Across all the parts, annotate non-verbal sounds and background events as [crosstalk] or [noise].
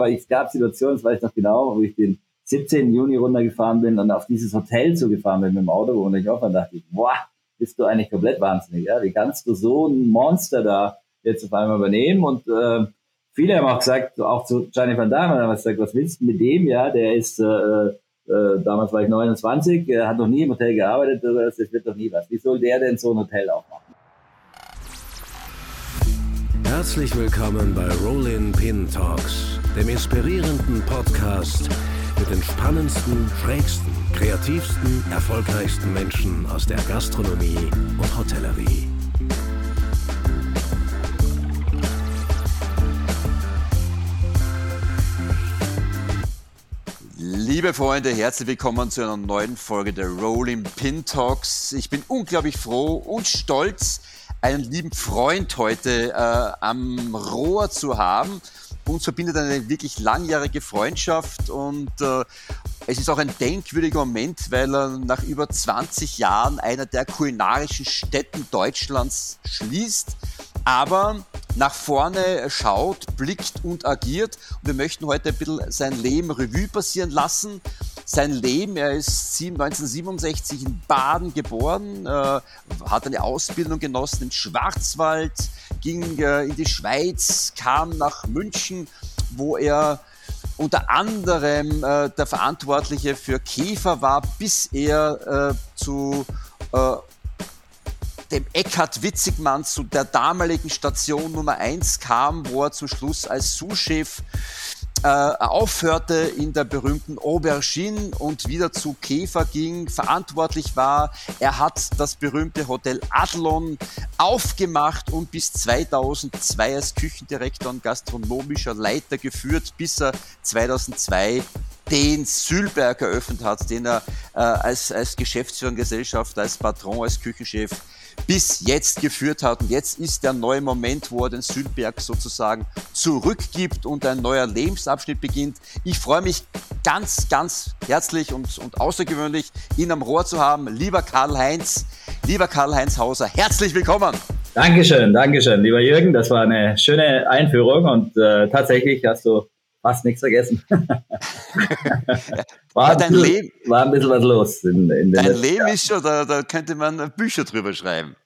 Aber es gab Situationen, das weiß ich noch genau, wo ich den 17. Juni runtergefahren bin und auf dieses Hotel zugefahren bin mit dem Auto, wo ich auch dann dachte, boah, bist du eigentlich komplett wahnsinnig, ja? Wie kannst du so ein Monster da jetzt auf einmal übernehmen? Und äh, viele haben auch gesagt, auch zu Gianni van Damme, haben gesagt, was willst du mit dem, ja? Der ist, äh, äh, damals war ich 29, er hat noch nie im Hotel gearbeitet, das wird doch nie was. Wie soll der denn so ein Hotel aufmachen? Herzlich willkommen bei Rollin Pin Talks, dem inspirierenden Podcast mit den spannendsten, schrägsten, kreativsten, erfolgreichsten Menschen aus der Gastronomie und Hotellerie. Liebe Freunde, herzlich willkommen zu einer neuen Folge der Rolling Pin Talks. Ich bin unglaublich froh und stolz, einen lieben Freund heute äh, am Rohr zu haben. Uns verbindet eine wirklich langjährige Freundschaft und äh, es ist auch ein denkwürdiger Moment, weil er nach über 20 Jahren einer der kulinarischen Städten Deutschlands schließt, aber nach vorne schaut, blickt und agiert. Und wir möchten heute ein bisschen sein Leben Revue passieren lassen sein Leben. Er ist 1967 in Baden geboren, äh, hat eine Ausbildung genossen im Schwarzwald, ging äh, in die Schweiz, kam nach München, wo er unter anderem äh, der Verantwortliche für Käfer war, bis er äh, zu äh, dem Eckhard Witzigmann zu der damaligen Station Nummer 1 kam, wo er zum Schluss als Sous-Chef äh, aufhörte in der berühmten Aubergine und wieder zu Käfer ging, verantwortlich war. Er hat das berühmte Hotel Adlon aufgemacht und bis 2002 als Küchendirektor und gastronomischer Leiter geführt, bis er 2002 den Sülberg eröffnet hat, den er äh, als, als Geschäftsführer Gesellschaft, als Patron, als Küchenchef bis jetzt geführt hat. Und jetzt ist der neue Moment, wo er den Südberg sozusagen zurückgibt und ein neuer Lebensabschnitt beginnt. Ich freue mich ganz, ganz herzlich und, und außergewöhnlich, ihn am Rohr zu haben. Lieber Karl-Heinz, lieber Karl-Heinz Hauser, herzlich willkommen. Dankeschön, Dankeschön, lieber Jürgen. Das war eine schöne Einführung und äh, tatsächlich hast du fast nichts vergessen. [laughs] war, dein bisschen, Leben, war ein bisschen was los. In, in dein Leben ist schon, da, da, könnte man Bücher drüber schreiben.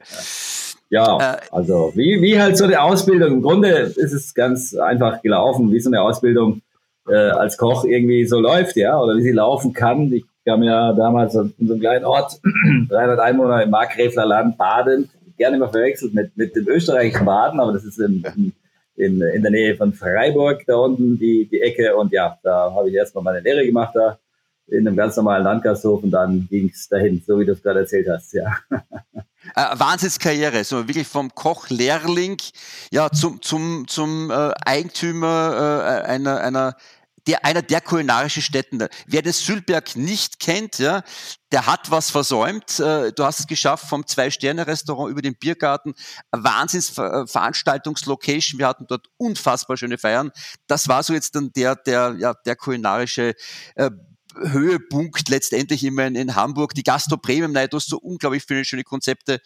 Ja, ja äh, also wie, wie halt so eine Ausbildung. Im Grunde ist es ganz einfach gelaufen, wie so eine Ausbildung äh, als Koch irgendwie so läuft, ja, oder wie sie laufen kann. Ich kam ja damals in so einem kleinen Ort, [clears throat] 300 Einwohner im Markgräfler Land, Baden, gerne immer verwechselt mit, mit dem österreichischen Baden, aber das ist im, im in, in der Nähe von Freiburg, da unten die, die Ecke. Und ja, da habe ich erstmal meine Lehre gemacht da in einem ganz normalen Landgasthof und dann ging es dahin, so wie du es gerade erzählt hast, ja. [laughs] Äh, Wahnsinnskarriere, so wirklich vom Koch-Lehrling ja, zum, zum, zum äh, Eigentümer äh, einer, einer der, einer der kulinarischen Städten. Wer den Sülberg nicht kennt, ja, der hat was versäumt. Äh, du hast es geschafft vom Zwei-Sterne-Restaurant über den Biergarten. Wahnsinns-Veranstaltungslocation. Wir hatten dort unfassbar schöne Feiern. Das war so jetzt dann der, der, ja, der kulinarische äh, Höhepunkt letztendlich immer in, in Hamburg. Die Gastro Premium Night, du hast so unglaublich viele schöne Konzepte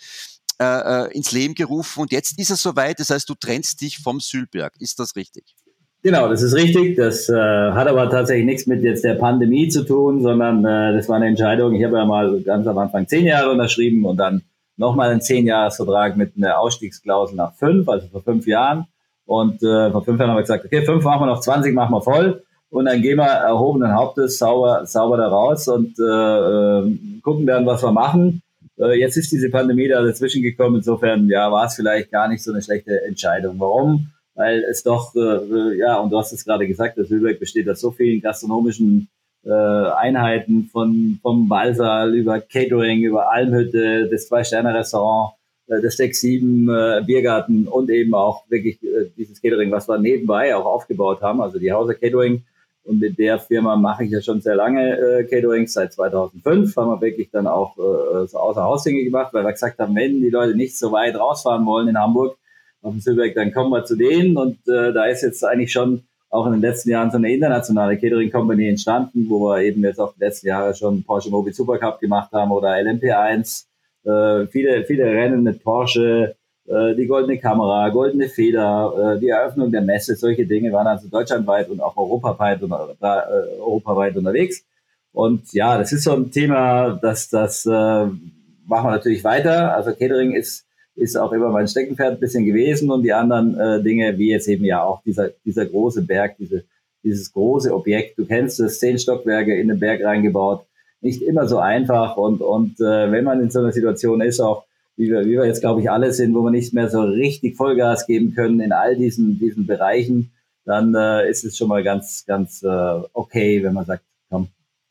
äh, äh, ins Leben gerufen. Und jetzt ist es soweit. Das heißt, du trennst dich vom Sülberg. Ist das richtig? Genau, das ist richtig. Das äh, hat aber tatsächlich nichts mit jetzt der Pandemie zu tun, sondern äh, das war eine Entscheidung. Ich habe ja mal ganz am Anfang zehn Jahre unterschrieben und dann nochmal einen Zehnjahresvertrag mit einer Ausstiegsklausel nach fünf, also vor fünf Jahren. Und äh, vor fünf Jahren haben wir gesagt, okay, fünf machen wir noch, 20 machen wir voll. Und dann gehen wir erhobenen Hauptes sauber, sauber da raus und äh, äh, gucken dann, was wir machen. Äh, jetzt ist diese Pandemie da dazwischen gekommen. Insofern, ja, war es vielleicht gar nicht so eine schlechte Entscheidung. Warum? Weil es doch, äh, ja, und du hast es gerade gesagt, das Lübeck besteht aus so vielen gastronomischen äh, Einheiten von vom Ballsaal über Catering, über Almhütte, das Zwei-Sterne-Restaurant, äh, das Deck 7 äh, Biergarten und eben auch wirklich äh, dieses Catering, was wir nebenbei auch aufgebaut haben, also die Hauser Catering. Und mit der Firma mache ich ja schon sehr lange äh, Caterings, seit 2005 haben wir wirklich dann auch äh, so außer Hausdinge gemacht, weil wir gesagt haben, wenn die Leute nicht so weit rausfahren wollen in Hamburg, auf dem Silberg, dann kommen wir zu denen und äh, da ist jetzt eigentlich schon auch in den letzten Jahren so eine internationale Catering Company entstanden, wo wir eben jetzt auch die letzten Jahre schon Porsche Mobil Supercup gemacht haben oder LMP1, äh, viele, viele Rennen mit Porsche, äh, die goldene Kamera, goldene Feder, äh, die Eröffnung der Messe, solche Dinge waren also deutschlandweit und auch europaweit, äh, europaweit unterwegs. Und ja, das ist so ein Thema, das, das äh, machen wir natürlich weiter. Also Catering ist, ist auch immer mein Steckenpferd ein bisschen gewesen und die anderen äh, Dinge, wie jetzt eben ja auch dieser, dieser große Berg, diese, dieses große Objekt. Du kennst es, zehn Stockwerke in den Berg reingebaut. Nicht immer so einfach und, und äh, wenn man in so einer Situation ist, auch wie wir, wie wir jetzt, glaube ich, alle sind, wo wir nicht mehr so richtig Vollgas geben können in all diesen, diesen Bereichen, dann äh, ist es schon mal ganz, ganz äh, okay, wenn man sagt,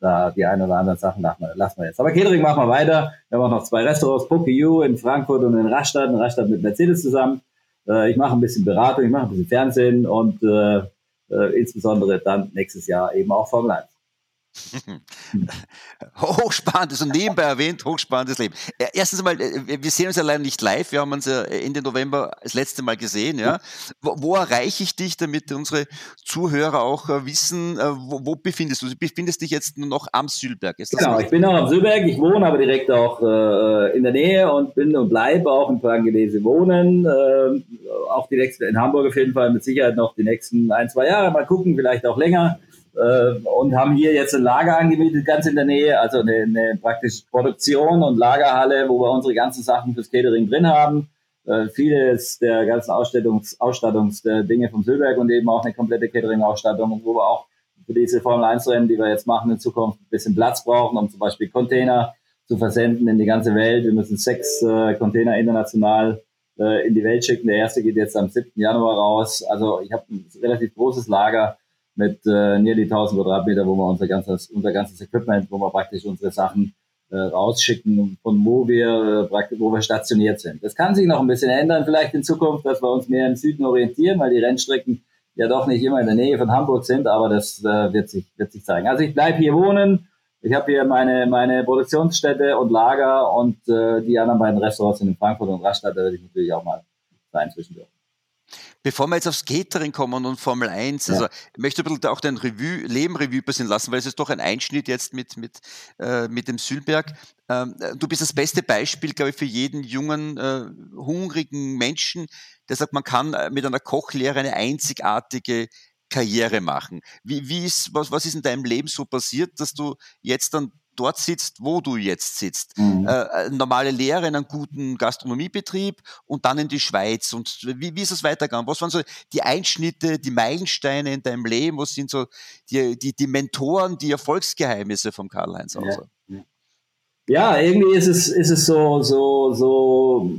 da die ein oder anderen Sachen lassen wir, jetzt. Aber Catering machen wir weiter. Wir haben auch noch zwei Restaurants, Poke in Frankfurt und in Rastatt, in Rastatt mit Mercedes zusammen. Äh, ich mache ein bisschen Beratung, ich mache ein bisschen Fernsehen und äh, äh, insbesondere dann nächstes Jahr eben auch Formel 1. [laughs] Hochspannendes und nebenbei erwähnt, hochspannendes Leben. Erstens einmal, äh, wir sehen uns ja leider nicht live, wir haben uns ja Ende November das letzte Mal gesehen. Ja? Wo, wo erreiche ich dich, damit unsere Zuhörer auch äh, wissen, äh, wo, wo, befindest du dich? Befindest dich jetzt nur noch am Sülberg? genau, richtig? ich bin noch am Sülberg, ich wohne aber direkt auch äh, in der Nähe und bin und bleibe auch in Frankenese wohnen. Äh, auch die nächsten, in Hamburg auf jeden Fall mit Sicherheit noch die nächsten ein, zwei Jahre. Mal gucken, vielleicht auch länger äh, und haben hier jetzt ein Lager angemietet, ganz in der Nähe, also eine, eine praktisch Produktion und Lagerhalle, wo wir unsere ganzen Sachen fürs Catering drin haben. Äh, vieles der ganzen Ausstattungs, Ausstattungsdinge vom Silberg und eben auch eine komplette Catering-Ausstattung, wo wir auch für diese Formel 1-Rennen, die wir jetzt machen in Zukunft, ein bisschen Platz brauchen, um zum Beispiel Container zu versenden in die ganze Welt. Wir müssen sechs äh, Container international äh, in die Welt schicken. Der erste geht jetzt am 7. Januar raus. Also ich habe ein relativ großes Lager mit äh, nearly 1000 Quadratmeter, wo wir unser ganzes, unser ganzes Equipment, wo wir praktisch unsere Sachen äh, rausschicken, von wo wir äh, praktisch, wo wir stationiert sind. Das kann sich noch ein bisschen ändern, vielleicht in Zukunft, dass wir uns mehr im Süden orientieren, weil die Rennstrecken ja doch nicht immer in der Nähe von Hamburg sind, aber das äh, wird sich wird sich zeigen. Also ich bleibe hier wohnen. Ich habe hier meine meine Produktionsstätte und Lager und äh, die anderen beiden Restaurants sind in Frankfurt und Rastatt, da werde ich natürlich auch mal sein zwischendurch. Bevor wir jetzt aufs Catering kommen und Formel 1, ja. also ich möchte ein bisschen auch dein Revue, Leben Revue passieren lassen, weil es ist doch ein Einschnitt jetzt mit, mit, äh, mit dem Sülberg. Ähm, du bist das beste Beispiel, glaube ich, für jeden jungen, äh, hungrigen Menschen, der sagt, man kann äh, mit einer Kochlehre eine einzigartige Karriere machen. Wie, wie ist, was, was ist in deinem Leben so passiert, dass du jetzt dann dort sitzt, wo du jetzt sitzt. Mhm. Äh, normale Lehre in einem guten Gastronomiebetrieb und dann in die Schweiz. Und wie, wie ist es weitergegangen? Was waren so die Einschnitte, die Meilensteine in deinem Leben? Was sind so die, die, die Mentoren, die Erfolgsgeheimnisse vom Karl-Heinz ja. ja, irgendwie ist es, ist es so, so, so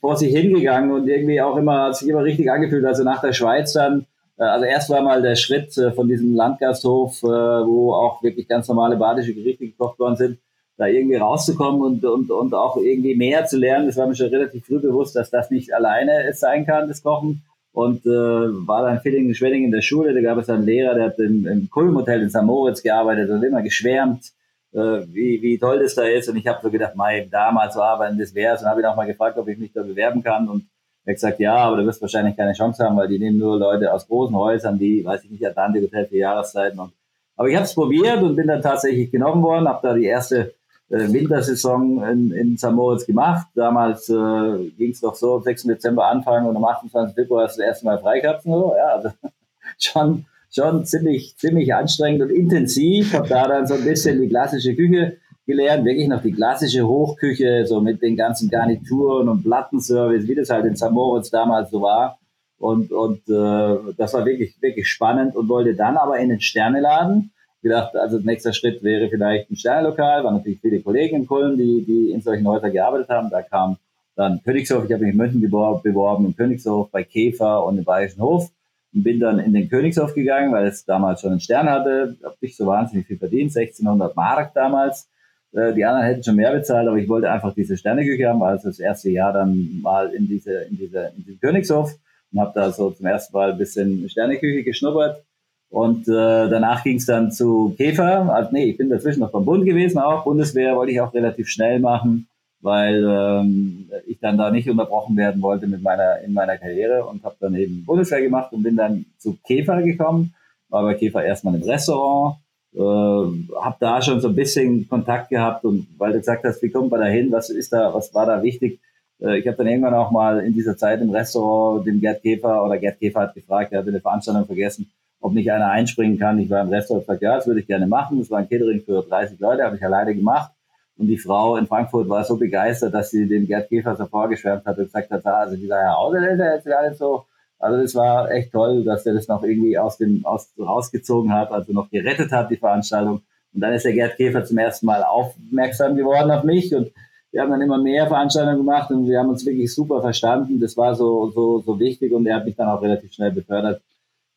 vor sich hingegangen und irgendwie auch immer, hat sich immer richtig angefühlt. Also nach der Schweiz dann äh, also erst war mal der Schritt äh, von diesem Landgasthof, äh, wo auch wirklich ganz normale badische Gerichte gekocht worden sind, da irgendwie rauszukommen und, und, und auch irgendwie mehr zu lernen. Das war mir schon relativ früh bewusst, dass das nicht alleine es sein kann, das Kochen. Und äh, war dann Villingen Schwenning in der Schule, da gab es einen Lehrer, der hat im, im Kulmhotel in St. Moritz gearbeitet und immer geschwärmt, äh, wie, wie toll das da ist. Und ich habe so gedacht, mei, damals zu arbeiten, das wär's. Und habe ihn auch mal gefragt, ob ich mich da bewerben kann. Und er hat gesagt, ja, aber du wirst wahrscheinlich keine Chance haben, weil die nehmen nur Leute aus großen Häusern, die, weiß ich nicht, Atlantik Hotel für Jahreszeiten. Und, aber ich habe es probiert und bin dann tatsächlich genommen worden, habe da die erste äh, Wintersaison in, in St. Moritz gemacht. Damals äh, ging es doch so, am 6. Dezember anfangen und am 28. Februar hast du das erste Mal gehabt. So. Ja, also [laughs] schon, schon ziemlich, ziemlich anstrengend und intensiv. Habe da dann so ein bisschen die klassische Küche gelernt, wirklich noch die klassische Hochküche, so mit den ganzen Garnituren und Plattenservice, wie das halt in St. Moritz damals so war. Und, und äh, das war wirklich, wirklich spannend und wollte dann aber in den Sterneladen. Gedacht, also nächster Schritt wäre vielleicht ein Sternelokal, waren natürlich viele Kollegen in Köln, die, die in solchen Häusern gearbeitet haben. Da kam dann Königshof, ich habe mich in München beworben, im Königshof, bei Käfer und im Bayerischen Hof und bin dann in den Königshof gegangen, weil es damals schon einen Stern hatte, habe nicht so wahnsinnig viel verdient, 1600 Mark damals äh, die anderen hätten schon mehr bezahlt, aber ich wollte einfach diese Sterneküche haben, also das erste Jahr dann mal in diese, in diese, in den Königshof und habe da so zum ersten Mal ein bisschen Sterneküche geschnuppert. Und äh, danach ging es dann zu Käfer. Also, nee, ich bin dazwischen noch beim Bund gewesen, auch Bundeswehr wollte ich auch relativ schnell machen, weil ähm, ich dann da nicht unterbrochen werden wollte mit meiner in meiner Karriere und habe dann eben Bundeswehr gemacht und bin dann zu Käfer gekommen. War bei Käfer erstmal im Restaurant äh, habe da schon so ein bisschen Kontakt gehabt und weil du gesagt hast, wie kommt man da hin, was ist da, was war da wichtig, äh, ich habe dann irgendwann auch mal in dieser Zeit im Restaurant dem Gerd Käfer oder Gerd Käfer hat gefragt, er hatte eine Veranstaltung vergessen, ob nicht einer einspringen kann. Ich war im Restaurant gesagt, ja, das würde ich gerne machen. Das war ein Catering für 30 Leute, habe ich alleine gemacht. Und die Frau in Frankfurt war so begeistert, dass sie dem Gerd Käfer so vorgeschwärmt hat und gesagt hat, also dieser Herr Außerländer ist gar nicht so. Also das war echt toll, dass er das noch irgendwie aus dem aus rausgezogen hat, also noch gerettet hat, die Veranstaltung. Und dann ist der Gerd Käfer zum ersten Mal aufmerksam geworden auf mich und wir haben dann immer mehr Veranstaltungen gemacht und wir haben uns wirklich super verstanden. Das war so, so, so wichtig und er hat mich dann auch relativ schnell befördert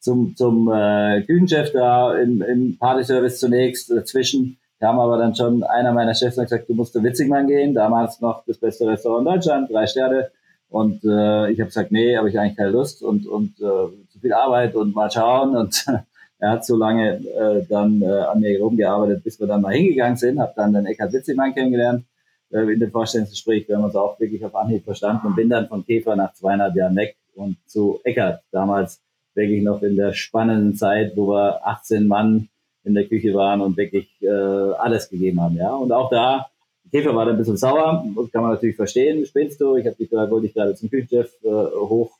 zum, zum äh, Küchenchef da im, im Partyservice zunächst. Dazwischen kam aber dann schon einer meiner Chefs und hat gesagt, du musst zu Witzigmann gehen, damals noch das beste Restaurant in Deutschland, drei Sterne. Und äh, ich habe gesagt, nee, habe ich eigentlich keine Lust und, und äh, zu viel Arbeit und mal schauen. Und [laughs] er hat so lange äh, dann äh, an mir rumgearbeitet, bis wir dann mal hingegangen sind, habe dann den Eckhard Witzigmann kennengelernt äh, in dem Vorstellungsgespräch. Wir haben uns auch wirklich auf Anhieb verstanden und bin dann von Käfer nach zweieinhalb Jahren weg und zu Eckert. Damals wirklich noch in der spannenden Zeit, wo wir 18 Mann in der Küche waren und wirklich äh, alles gegeben haben. Ja, und auch da Käfer war dann ein bisschen sauer, das kann man natürlich verstehen. Spinnst du? Ich habe dich da wollte ich gerade zum Küchenchef äh, hoch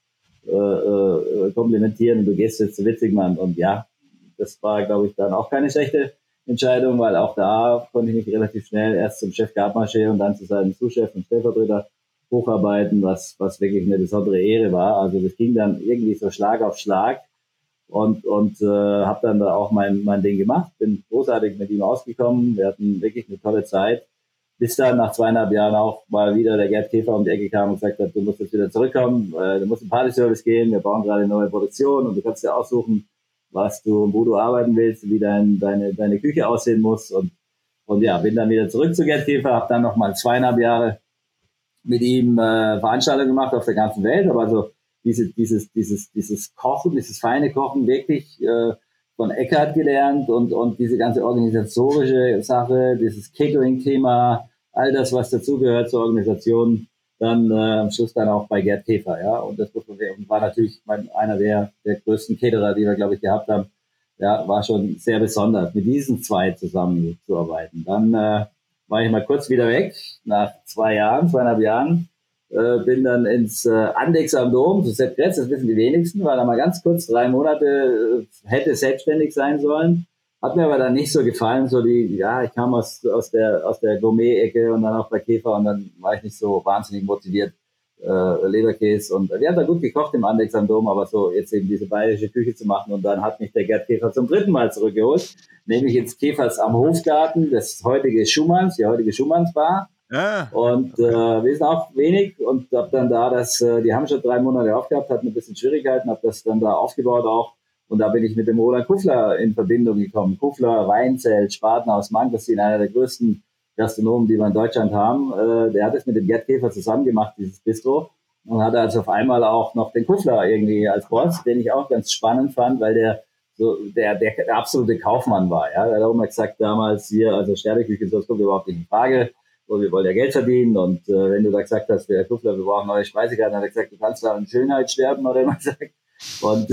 äh, äh, komplimentieren und du gehst jetzt zu Witzigmann und ja, das war glaube ich dann auch keine schlechte Entscheidung, weil auch da konnte ich mich relativ schnell erst zum Chef Gabmarsche und dann zu seinem Zuschef und Stellvertreter hocharbeiten, was, was wirklich eine besondere Ehre war. Also das ging dann irgendwie so Schlag auf Schlag und, und äh, habe dann da auch mein, mein Ding gemacht, bin großartig mit ihm ausgekommen, wir hatten wirklich eine tolle Zeit, bis dann nach zweieinhalb Jahren auch mal wieder der Gerd Käfer um die Ecke kam und gesagt hat, du musst jetzt wieder zurückkommen, äh, du musst in Partyservice gehen, wir bauen gerade eine neue Produktion und du kannst dir aussuchen, was du, wo du arbeiten willst, wie dein, deine, deine Küche aussehen muss. Und, und ja, bin dann wieder zurück zu Gerd Käfer, habe dann noch mal zweieinhalb Jahre mit ihm äh, Veranstaltungen gemacht auf der ganzen Welt. Aber also diese, dieses, dieses, dieses Kochen, dieses feine Kochen wirklich äh, von Eckart gelernt und, und diese ganze organisatorische Sache, dieses Catering-Thema, all das, was dazugehört zur Organisation, dann äh, am Schluss dann auch bei Gerd Käfer, ja. Und das war natürlich mein, einer der, der größten Caterer, die wir, glaube ich, gehabt haben. Ja, war schon sehr besonders, mit diesen zwei zusammenzuarbeiten. Dann äh, war ich mal kurz wieder weg, nach zwei Jahren, zweieinhalb Jahren, äh, bin dann ins äh, Andex am Dom, zu Sepp Gretz, das wissen die wenigsten, war da mal ganz kurz drei Monate, äh, hätte selbstständig sein sollen hat mir aber dann nicht so gefallen, so die, ja, ich kam aus, aus der, aus der Gourmet-Ecke und dann auch bei Käfer und dann war ich nicht so wahnsinnig motiviert, äh, Leberkäse und wir haben da gut gekocht im Andex am Dom, aber so jetzt eben diese bayerische Küche zu machen und dann hat mich der Gerd Käfer zum dritten Mal zurückgeholt, nämlich ins Käfers am Hofgarten, das heutige Schumanns, die heutige Schumanns Bar. Ah, und okay. äh, wir sind auch wenig und hab dann da das, äh, die haben schon drei Monate aufgehabt, hatten ein bisschen Schwierigkeiten, hab das dann da aufgebaut auch und da bin ich mit dem Roland Kuffler in Verbindung gekommen. Kuffler, Weinzelt, Spaten aus Mankelstein, einer der größten Gastronomen, die wir in Deutschland haben. Äh, der hat es mit dem Gerd Käfer zusammen gemacht, dieses Bistro. Und hatte also auf einmal auch noch den Kuffler irgendwie als Boss, den ich auch ganz spannend fand, weil der so der, der, der absolute Kaufmann war. Ja, er hat auch immer gesagt damals hier, also Sterneküche, das kommt überhaupt nicht in Frage. So, wir wollen ja Geld verdienen und äh, wenn du da gesagt hast, der Kuffler, wir brauchen neue Speisekarten, hat er gesagt, du kannst da an Schönheit sterben, oder immer [laughs] gesagt. Und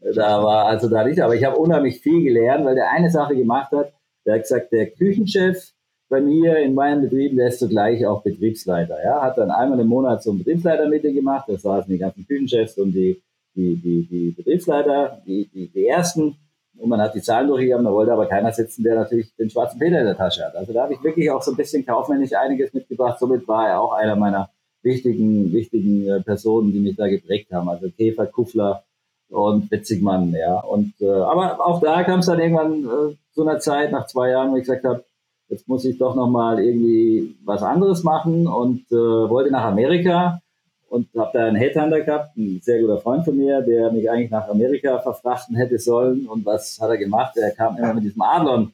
da war also da nicht, aber ich habe unheimlich viel gelernt, weil der eine Sache gemacht hat, der hat gesagt, der Küchenchef bei mir in meinem Betrieb, der ist zugleich auch Betriebsleiter. Ja, hat dann einmal im Monat so ein Betriebsleitermitte gemacht, das saßen die ganzen Küchenchefs und die, die, die, die Betriebsleiter, die, die, die ersten. Und man hat die Zahlen durchgegeben, da wollte aber keiner sitzen, der natürlich den schwarzen Peter in der Tasche hat. Also da habe ich wirklich auch so ein bisschen kaufmännisch einiges mitgebracht. Somit war er auch einer meiner wichtigen, wichtigen äh, Personen, die mich da geprägt haben. Also Käfer, Kuffler, und Witzigmann, ja. Und äh, aber auch da kam es dann irgendwann äh, zu einer Zeit nach zwei Jahren, wo ich gesagt habe, jetzt muss ich doch noch mal irgendwie was anderes machen und äh, wollte nach Amerika und habe da einen Headhunter gehabt, ein sehr guter Freund von mir, der mich eigentlich nach Amerika verfrachten hätte sollen. Und was hat er gemacht? Er kam immer mit diesem Adlon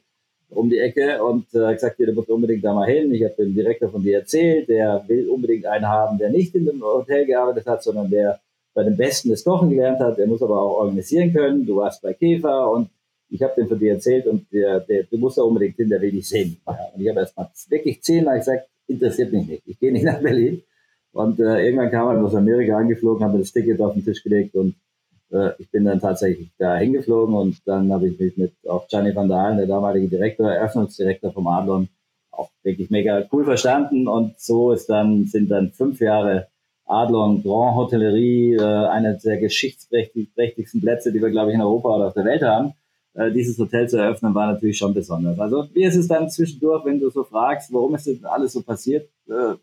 um die Ecke und äh, gesagt, ihr müsst unbedingt da mal hin. Ich habe dem Direktor von dir erzählt, der will unbedingt einen haben, der nicht in dem Hotel gearbeitet hat, sondern der bei den Besten das Kochen gelernt hat, der muss aber auch organisieren können. Du warst bei Käfer und ich habe den von dir erzählt und der, der, du musst da unbedingt hin, der will dich sehen. Ja, und ich habe erst mal wirklich zehnmal gesagt, interessiert mich nicht, ich gehe nicht nach Berlin. Und äh, irgendwann kam er aus Amerika angeflogen, habe das Ticket auf den Tisch gelegt und äh, ich bin dann tatsächlich da hingeflogen und dann habe ich mich mit auch Gianni van Dalen, der damalige Direktor, Eröffnungsdirektor vom Adlon, auch wirklich mega cool verstanden und so ist dann, sind dann fünf Jahre Adlon Grand Hotellerie, äh, einer der geschichtsträchtigsten Plätze, die wir, glaube ich, in Europa oder auf der Welt haben. Äh, dieses Hotel zu eröffnen, war natürlich schon besonders. Also wie ist es dann zwischendurch, wenn du so fragst, warum ist das alles so passiert? Äh,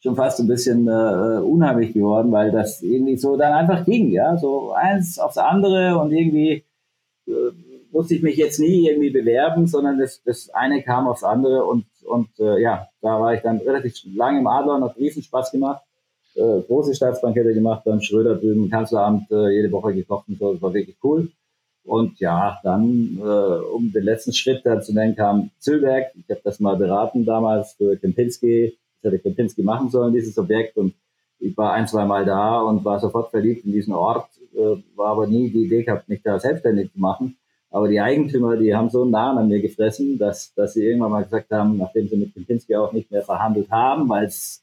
schon fast ein bisschen äh, unheimlich geworden, weil das irgendwie so dann einfach ging, ja, so eins aufs andere und irgendwie äh, musste ich mich jetzt nie irgendwie bewerben, sondern das, das eine kam aufs andere und, und äh, ja, da war ich dann relativ lange im Adler und hat riesen Spaß gemacht äh, große Staatsbankette gemacht beim Schröder drüben Kanzleramt, äh, jede Woche gekocht so, das war wirklich cool. Und ja, dann, äh, um den letzten Schritt da zu nennen, kam Zülberg. Ich habe das mal beraten damals für Kempinski. Das hätte Kempinski machen sollen, dieses Objekt. Und ich war ein, zwei Mal da und war sofort verliebt in diesen Ort, äh, war aber nie die Idee gehabt, mich da selbstständig zu machen. Aber die Eigentümer, die haben so Namen an mir gefressen, dass, dass sie irgendwann mal gesagt haben, nachdem sie mit Kempinski auch nicht mehr verhandelt haben, weil es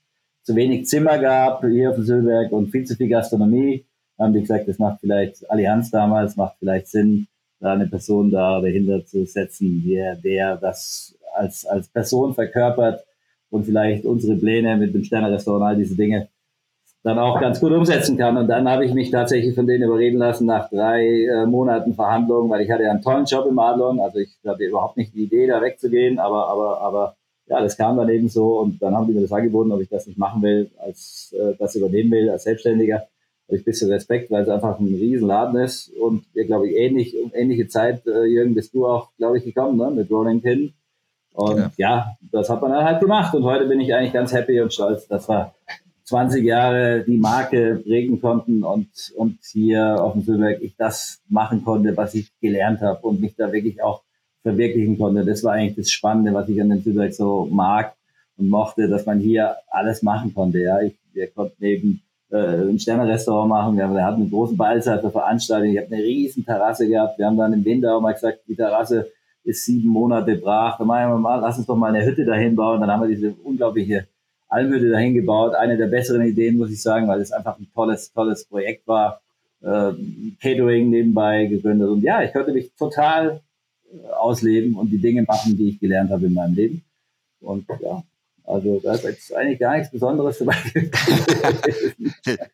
zu wenig Zimmer gab hier auf dem Silberg und viel zu viel Gastronomie. Haben die gesagt, das macht vielleicht Allianz damals, macht vielleicht Sinn, da eine Person da dahinter zu setzen, der, der das als, als Person verkörpert und vielleicht unsere Pläne mit dem Sternerestaurant, all diese Dinge dann auch ganz gut umsetzen kann. Und dann habe ich mich tatsächlich von denen überreden lassen nach drei äh, Monaten Verhandlungen, weil ich hatte ja einen tollen Job im Adlon. Also ich hatte überhaupt nicht die Idee, da wegzugehen, aber, aber, aber ja, das kam dann eben so und dann haben die mir das angeboten, ob ich das nicht machen will, als äh, das übernehmen will als Selbstständiger. Habe ich ein bisschen Respekt, weil es einfach ein Riesenladen ist und wir, glaube ich, ähnlich, um ähnliche Zeit, äh, Jürgen, bist du auch, glaube ich, gekommen, ne, mit Rolling Pin. Und ja. ja, das hat man dann halt gemacht und heute bin ich eigentlich ganz happy und stolz, dass wir 20 Jahre die Marke prägen konnten und, und hier auf dem Silberg ich das machen konnte, was ich gelernt habe und mich da wirklich auch verwirklichen konnte. Das war eigentlich das Spannende, was ich an den Zürich so mag und mochte, dass man hier alles machen konnte. Ja, ich, wir konnten eben äh, ein Sternerestaurant machen. Wir, haben, wir hatten einen großen Ballsaal für Veranstaltungen. Ich habe eine riesen Terrasse gehabt. Wir haben dann im Winter auch mal gesagt, die Terrasse ist sieben Monate brach. Dann machen wir mal, lass uns doch mal eine Hütte dahin bauen. Dann haben wir diese unglaubliche Almhütte dahin gebaut. Eine der besseren Ideen, muss ich sagen, weil es einfach ein tolles, tolles Projekt war. Äh, Catering nebenbei gegründet. Und ja, ich konnte mich total ausleben und die Dinge machen, die ich gelernt habe in meinem Leben. Und ja, also da ist jetzt eigentlich gar nichts Besonderes dabei.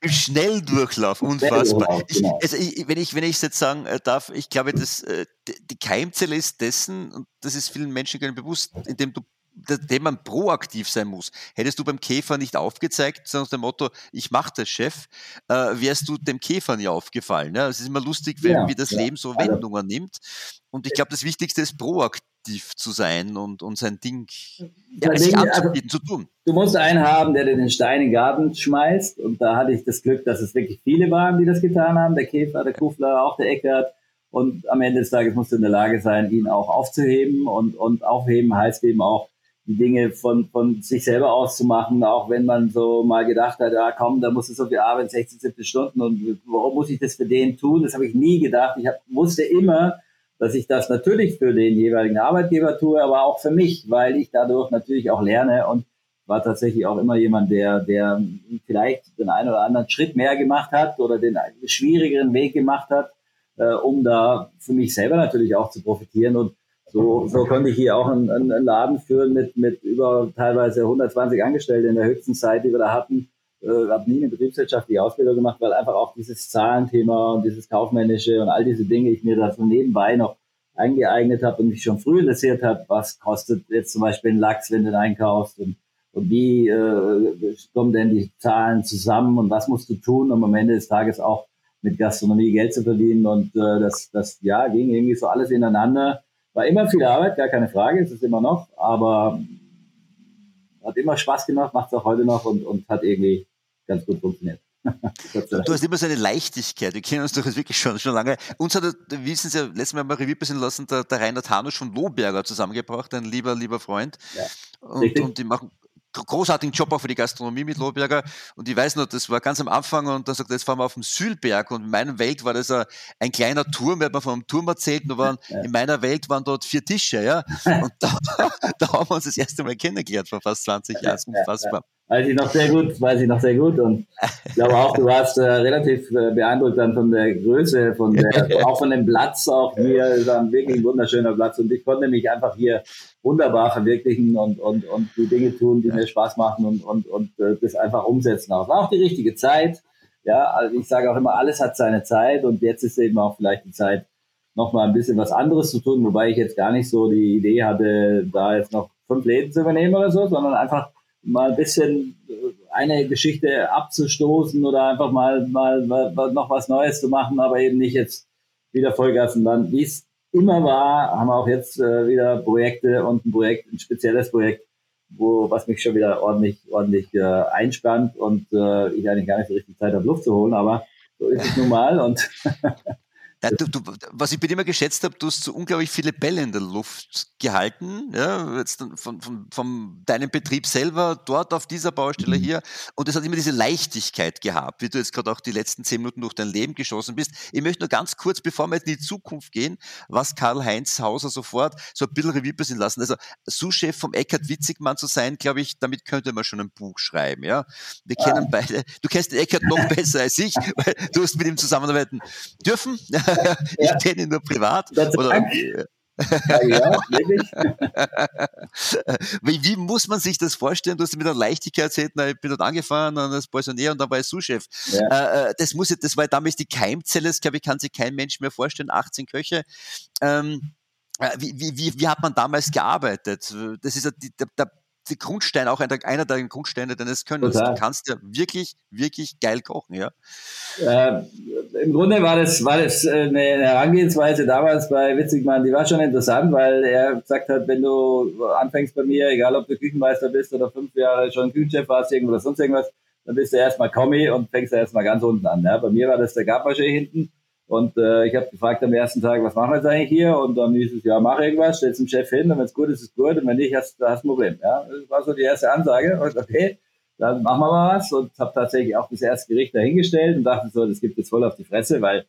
Im [laughs] Schnelldurchlauf, unfassbar. Ich, genau. also ich, wenn ich wenn ich jetzt sagen äh, darf, ich glaube, dass äh, die Keimzelle ist dessen und das ist vielen Menschen gar nicht bewusst, indem du dem man proaktiv sein muss. Hättest du beim Käfer nicht aufgezeigt, sondern dem Motto, ich mache das, Chef, äh, wärst du dem Käfer nie aufgefallen. Ja? Es ist immer lustig, wenn, ja, wie das ja. Leben so also Wendungen nimmt. Und ich glaube, das Wichtigste ist, proaktiv zu sein und, und sein Ding ja, sich anzubieten, also, zu tun. Du musst einen haben, der dir den Stein in den Garten schmeißt. Und da hatte ich das Glück, dass es wirklich viele waren, die das getan haben. Der Käfer, der Kufler, auch der Eckert. Und am Ende des Tages musst du in der Lage sein, ihn auch aufzuheben. Und, und aufheben heißt eben auch, die Dinge von, von sich selber auszumachen, auch wenn man so mal gedacht hat, ja komm, da muss es so viel arbeiten, 16, 17 Stunden und warum muss ich das für den tun? Das habe ich nie gedacht. Ich hab, wusste immer, dass ich das natürlich für den jeweiligen Arbeitgeber tue, aber auch für mich, weil ich dadurch natürlich auch lerne und war tatsächlich auch immer jemand, der, der vielleicht den einen oder anderen Schritt mehr gemacht hat oder den schwierigeren Weg gemacht hat, äh, um da für mich selber natürlich auch zu profitieren und so, so konnte ich hier auch einen, einen Laden führen mit, mit über teilweise 120 Angestellten in der höchsten Zeit, die wir da hatten. Äh, habe nie eine betriebswirtschaftliche Ausbildung gemacht, weil einfach auch dieses Zahlenthema und dieses kaufmännische und all diese Dinge ich mir da so nebenbei noch eingeeignet habe und mich schon früh interessiert hat, was kostet jetzt zum Beispiel ein Lachs, wenn du den einkaufst und, und wie äh, kommen denn die Zahlen zusammen und was musst du tun, um am Ende des Tages auch mit Gastronomie Geld zu verdienen und äh, das, das ja ging irgendwie so alles ineinander war immer viel Arbeit, gar keine Frage, ist es immer noch, aber hat immer Spaß gemacht, macht es auch heute noch und, und hat irgendwie ganz gut funktioniert. [laughs] du hast immer so eine Leichtigkeit. Wir kennen uns doch jetzt wirklich schon, schon lange. Uns hat, wir wissen es ja, letztes Mal mal Revue passieren lassen, der, der Reinhard Hanusch von Lohberger zusammengebracht, ein lieber, lieber Freund. Ja, und, und, die machen großartigen Job auch für die Gastronomie mit Lohberger. Und ich weiß noch, das war ganz am Anfang und da sagt er, jetzt fahren wir auf dem Sülberg und in meiner Welt war das ein, ein kleiner Turm, wir haben von einem Turm erzählt, nur waren, in meiner Welt waren dort vier Tische, ja. [laughs] Und da, [laughs] da haben wir uns das erste Mal kennengelernt vor fast 20 Jahren. Unfassbar. Weiß ich noch sehr gut, weiß ich noch sehr gut. Und ich glaube auch, du warst äh, relativ äh, beeindruckt dann von der Größe, von der, [laughs] auch von dem Platz auch hier. War ein wirklich wunderschöner Platz und ich konnte mich einfach hier wunderbar verwirklichen und, und, und die Dinge tun, die mir Spaß machen und, und, und äh, das einfach umsetzen. Auch war auch die richtige Zeit. Ja, also ich sage auch immer, alles hat seine Zeit und jetzt ist eben auch vielleicht die Zeit, noch mal ein bisschen was anderes zu tun, wobei ich jetzt gar nicht so die Idee hatte, da jetzt noch fünf Läden zu übernehmen oder so, sondern einfach mal ein bisschen eine Geschichte abzustoßen oder einfach mal, mal, mal noch was Neues zu machen, aber eben nicht jetzt wieder Vollgas und dann, wie es immer war, haben wir auch jetzt äh, wieder Projekte und ein Projekt, ein spezielles Projekt, wo was mich schon wieder ordentlich, ordentlich äh, einspannt und äh, ich eigentlich gar nicht so richtig Zeit habe, Luft zu holen, aber so ist es nun mal und [laughs] Ja, du, du, was ich bei dir immer geschätzt habe, du hast so unglaublich viele Bälle in der Luft gehalten, ja, jetzt von, von, von deinem Betrieb selber, dort auf dieser Baustelle mhm. hier. Und es hat immer diese Leichtigkeit gehabt, wie du jetzt gerade auch die letzten zehn Minuten durch dein Leben geschossen bist. Ich möchte nur ganz kurz, bevor wir jetzt in die Zukunft gehen, was Karl-Heinz Hauser sofort so ein bisschen Revue passieren lassen. Also Sous-Chef vom Eckhard Witzigmann zu sein, glaube ich, damit könnte man schon ein Buch schreiben. Ja, Wir ja. kennen beide, du kennst den Eckhard noch [laughs] besser als ich, weil du hast mit ihm zusammenarbeiten dürfen. [laughs] ich ja. kenne ihn nur privat. Oder, ja, [laughs] wie, wie, muss man sich das vorstellen? Du hast mit einer Leichtigkeit erzählt, na, ich bin dort angefahren als Pensionär und dann war ich Sous-Chef. Ja. Äh, äh, das, muss, das war damals die Keimzelle, das glaube ich, kann sich kein Mensch mehr vorstellen, 18 Köche. Ähm, äh, wie, wie, wie, hat man damals gearbeitet? Das ist ja der, der die Grundsteine, auch einer, einer der Grundsteine deines Könnens. Total. Du kannst ja wirklich, wirklich geil kochen, ja. Äh, Im Grunde war das, war das eine Herangehensweise damals bei Witzigmann, die war schon interessant, weil er gesagt hat, wenn du anfängst bei mir, egal ob du Küchenmeister bist oder fünf Jahre schon Küchenchef warst, irgendwo oder sonst irgendwas, dann bist du erstmal Kommi und fängst erstmal ganz unten an. Ja. Bei mir war das der Garpaché hinten und äh, ich habe gefragt am ersten Tag, was machen wir jetzt eigentlich hier? Und dann hieß es, ja, mach irgendwas, stell's dem Chef hin und wenn es gut ist, ist gut und wenn nicht, hast du hast ein Problem. Ja, das war so die erste Ansage. Und okay, dann machen wir mal was und habe tatsächlich auch das erste Gericht dahingestellt und dachte so, das gibt jetzt voll auf die Fresse, weil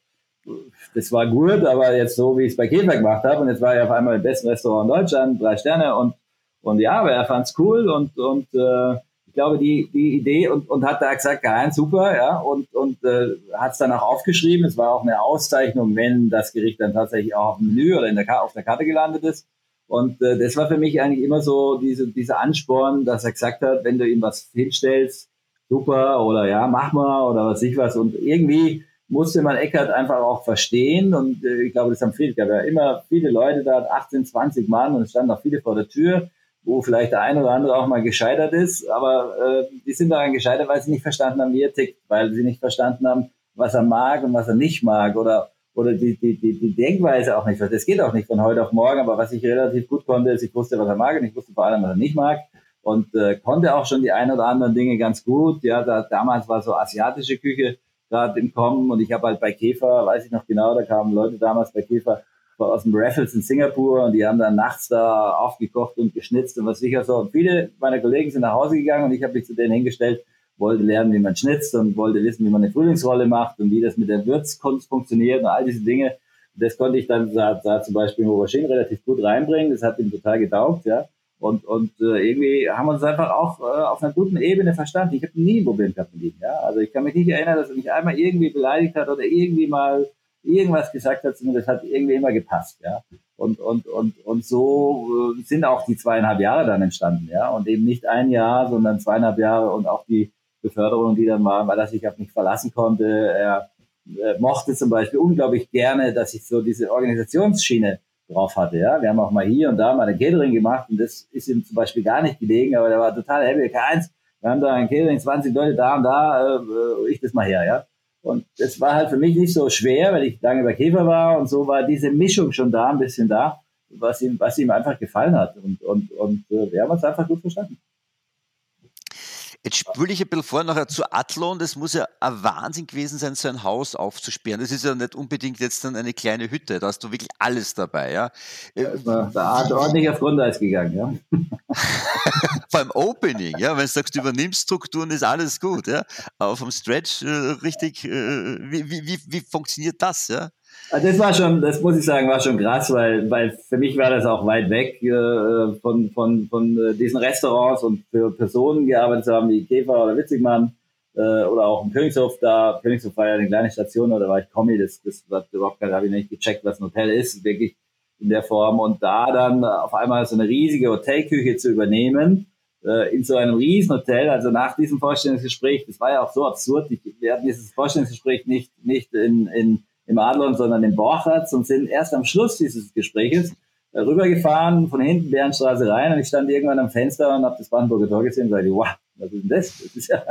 das war gut, aber jetzt so, wie ich es bei Käfer gemacht habe und jetzt war ich auf einmal im besten Restaurant in Deutschland, drei Sterne und und ja, aber er fand's cool und und äh, glaube, die, die Idee und, und hat da gesagt, geil, super, ja, und, und äh, hat es dann auch aufgeschrieben. Es war auch eine Auszeichnung, wenn das Gericht dann tatsächlich auch auf dem Menü oder in der, auf der Karte gelandet ist. Und äh, das war für mich eigentlich immer so diese, dieser Ansporn, dass er gesagt hat, wenn du ihm was hinstellst, super, oder ja, mach mal, oder was ich was. Und irgendwie musste man Eckert einfach auch verstehen. Und äh, ich glaube, das haben viele, habe ja immer viele Leute da, 18, 20 Mann, und es standen auch viele vor der Tür wo vielleicht der eine oder andere auch mal gescheitert ist, aber äh, die sind daran gescheitert, weil sie nicht verstanden haben, wie er tickt, weil sie nicht verstanden haben, was er mag und was er nicht mag oder oder die, die, die, die Denkweise auch nicht. Das geht auch nicht von heute auf morgen, aber was ich relativ gut konnte, ist, ich wusste, was er mag und ich wusste vor allem, was er nicht mag und äh, konnte auch schon die ein oder anderen Dinge ganz gut. Ja, da, damals war so asiatische Küche gerade im Kommen und ich habe halt bei Käfer, weiß ich noch genau, da kamen Leute damals bei Käfer aus dem Raffles in Singapur und die haben dann nachts da aufgekocht und geschnitzt und was sicher so. Und viele meiner Kollegen sind nach Hause gegangen und ich habe mich zu denen hingestellt, wollte lernen, wie man schnitzt und wollte wissen, wie man eine Frühlingsrolle macht und wie das mit der Würzkunst funktioniert und all diese Dinge. Das konnte ich dann da, da zum Beispiel in Oberschien relativ gut reinbringen. Das hat ihm total getaugt, ja. Und, und äh, irgendwie haben wir uns einfach auch äh, auf einer guten Ebene verstanden. Ich habe nie ein Problem gehabt mit ihm. Ja? Also ich kann mich nicht erinnern, dass er mich einmal irgendwie beleidigt hat oder irgendwie mal irgendwas gesagt hat, und das hat irgendwie immer gepasst, ja. Und, und, und, und so äh, sind auch die zweieinhalb Jahre dann entstanden, ja. Und eben nicht ein Jahr, sondern zweieinhalb Jahre und auch die Beförderung, die dann war, weil er sich auf mich verlassen konnte. Er, er mochte zum Beispiel unglaublich gerne, dass ich so diese Organisationsschiene drauf hatte, ja. Wir haben auch mal hier und da mal ein Catering gemacht und das ist ihm zum Beispiel gar nicht gelegen, aber der war total happy. Keins, wir haben da ein Catering, 20 Leute da und da, äh, ich das mal her, ja. Und das war halt für mich nicht so schwer, weil ich lange bei Käfer war und so war diese Mischung schon da, ein bisschen da, was ihm, was ihm einfach gefallen hat. Und, und, und äh, wir haben uns einfach gut verstanden. Jetzt spüle ich ein bisschen vor nachher zu Athlon. Das muss ja ein Wahnsinn gewesen sein, so ein Haus aufzusperren. Das ist ja nicht unbedingt jetzt dann eine kleine Hütte. Da hast du wirklich alles dabei, ja. ja da, da hat ordentlich auf Grundeis gegangen, ja. [laughs] Allem Opening, ja. Wenn du sagst, du übernimmst Strukturen, ist alles gut, ja. Aber vom Stretch äh, richtig, äh, wie, wie, wie, wie funktioniert das, ja? Also das war schon, das muss ich sagen, war schon krass, weil, weil für mich war das auch weit weg äh, von, von, von äh, diesen Restaurants und für Personen gearbeitet zu haben wie Käfer oder Witzigmann äh, oder auch im Königshof da. Königshof war ja eine kleine Station, oder war ich Kommi, das, das war überhaupt gar habe ich nicht gecheckt, was ein Hotel ist, wirklich in der Form. Und da dann auf einmal so eine riesige Hotelküche zu übernehmen, äh, in so einem Riesenhotel, also nach diesem Vorstellungsgespräch, das war ja auch so absurd, ich, wir hatten dieses Vorstellungsgespräch nicht, nicht in, in im Adlon, sondern im Borchardt und sind erst am Schluss dieses Gespräches äh, rübergefahren, von hinten Bärenstraße rein und ich stand irgendwann am Fenster und habe das Brandenburger Tor gesehen und sagte, wow, was ist denn das? das ist ja,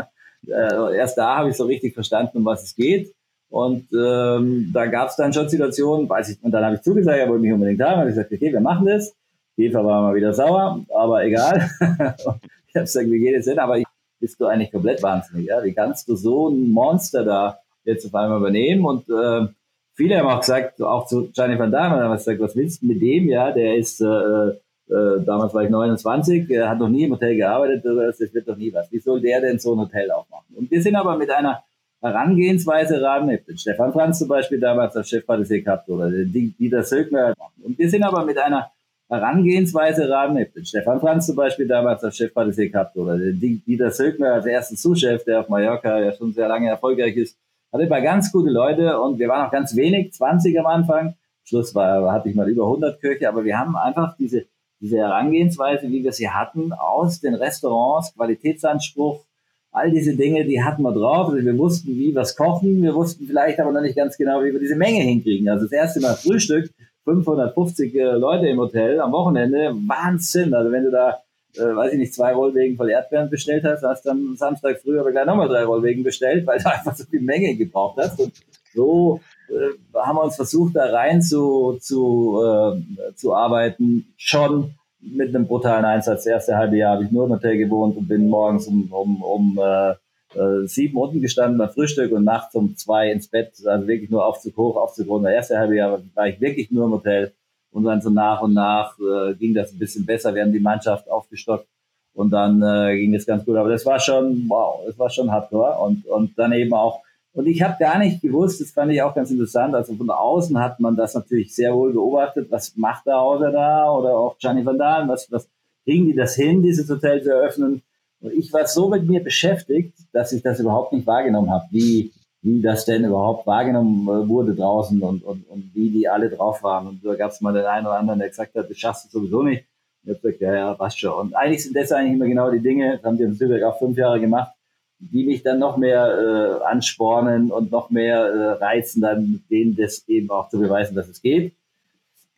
äh, erst da habe ich so richtig verstanden, um was es geht. Und ähm, da gab es dann schon Situationen, weiß ich, und dann habe ich zugesagt, er wollte mich unbedingt haben, habe gesagt, okay, wir machen das. Käfer war mal wieder sauer, aber egal. [laughs] ich habe gesagt, wie geht es denn? Aber ich, bist du eigentlich komplett wahnsinnig, ja? Wie kannst du so ein Monster da jetzt auf einmal übernehmen? Und äh, viele haben auch gesagt, auch zu Gianni van Damme, haben gesagt, was willst du mit dem? Ja, der ist, äh, äh, damals war ich 29, er hat noch nie im Hotel gearbeitet, das wird doch nie was. Wie soll der denn so ein Hotel aufmachen? Und wir sind aber mit einer Herangehensweise ran, den Stefan Franz zum Beispiel damals als Chefpartisier gehabt oder Dieter Sögner. Und wir sind aber mit einer Herangehensweise ran, den Stefan Franz zum Beispiel damals als Chefpartisier gehabt oder Dieter Sögner als ersten Zuschef, der auf Mallorca ja schon sehr lange erfolgreich ist hatte paar ganz gute Leute und wir waren auch ganz wenig, 20 am Anfang. Schluss war, hatte ich mal über 100 Köche, aber wir haben einfach diese, diese Herangehensweise, wie wir sie hatten, aus den Restaurants, Qualitätsanspruch, all diese Dinge, die hatten wir drauf. Also wir wussten, wie wir es kochen, wir wussten vielleicht aber noch nicht ganz genau, wie wir diese Menge hinkriegen. Also das erste Mal Frühstück, 550 äh, Leute im Hotel am Wochenende, Wahnsinn. Also wenn du da äh, weiß ich nicht, zwei Rollwegen voll Erdbeeren bestellt hast, hast dann Samstag früh aber gleich nochmal drei Rollwegen bestellt, weil du [laughs] einfach so viel Menge gebraucht hast. Und so äh, haben wir uns versucht, da rein zu, zu, äh, zu arbeiten, schon mit einem brutalen Einsatz. Das erste halbe Jahr habe ich nur im Hotel gewohnt und bin morgens um, um, um äh, äh, sieben unten gestanden beim Frühstück und nachts um zwei ins Bett, also wirklich nur Aufzug hoch, Aufzug runter. Das erste halbe Jahr war ich wirklich nur im Hotel und dann so nach und nach äh, ging das ein bisschen besser. Wir haben die Mannschaft aufgestockt und dann äh, ging es ganz gut. Aber das war schon, wow, das war schon hardcore. Und, und dann eben auch, und ich habe gar nicht gewusst, das fand ich auch ganz interessant, also von außen hat man das natürlich sehr wohl beobachtet, was macht der Hauser da oder auch Gianni van Dalen, was, was kriegen die das hin, dieses Hotel zu eröffnen? Und ich war so mit mir beschäftigt, dass ich das überhaupt nicht wahrgenommen habe, wie, wie das denn überhaupt wahrgenommen wurde draußen und, und, und wie die alle drauf waren. Und da gab es mal den einen oder anderen, der gesagt hat, das schaffst du sowieso nicht. Und ich gesagt, ja, ja, passt schon. Und eigentlich sind das eigentlich immer genau die Dinge, das haben die in Zürich auch fünf Jahre gemacht, die mich dann noch mehr äh, anspornen und noch mehr äh, reizen, dann denen das eben auch zu beweisen, dass es geht.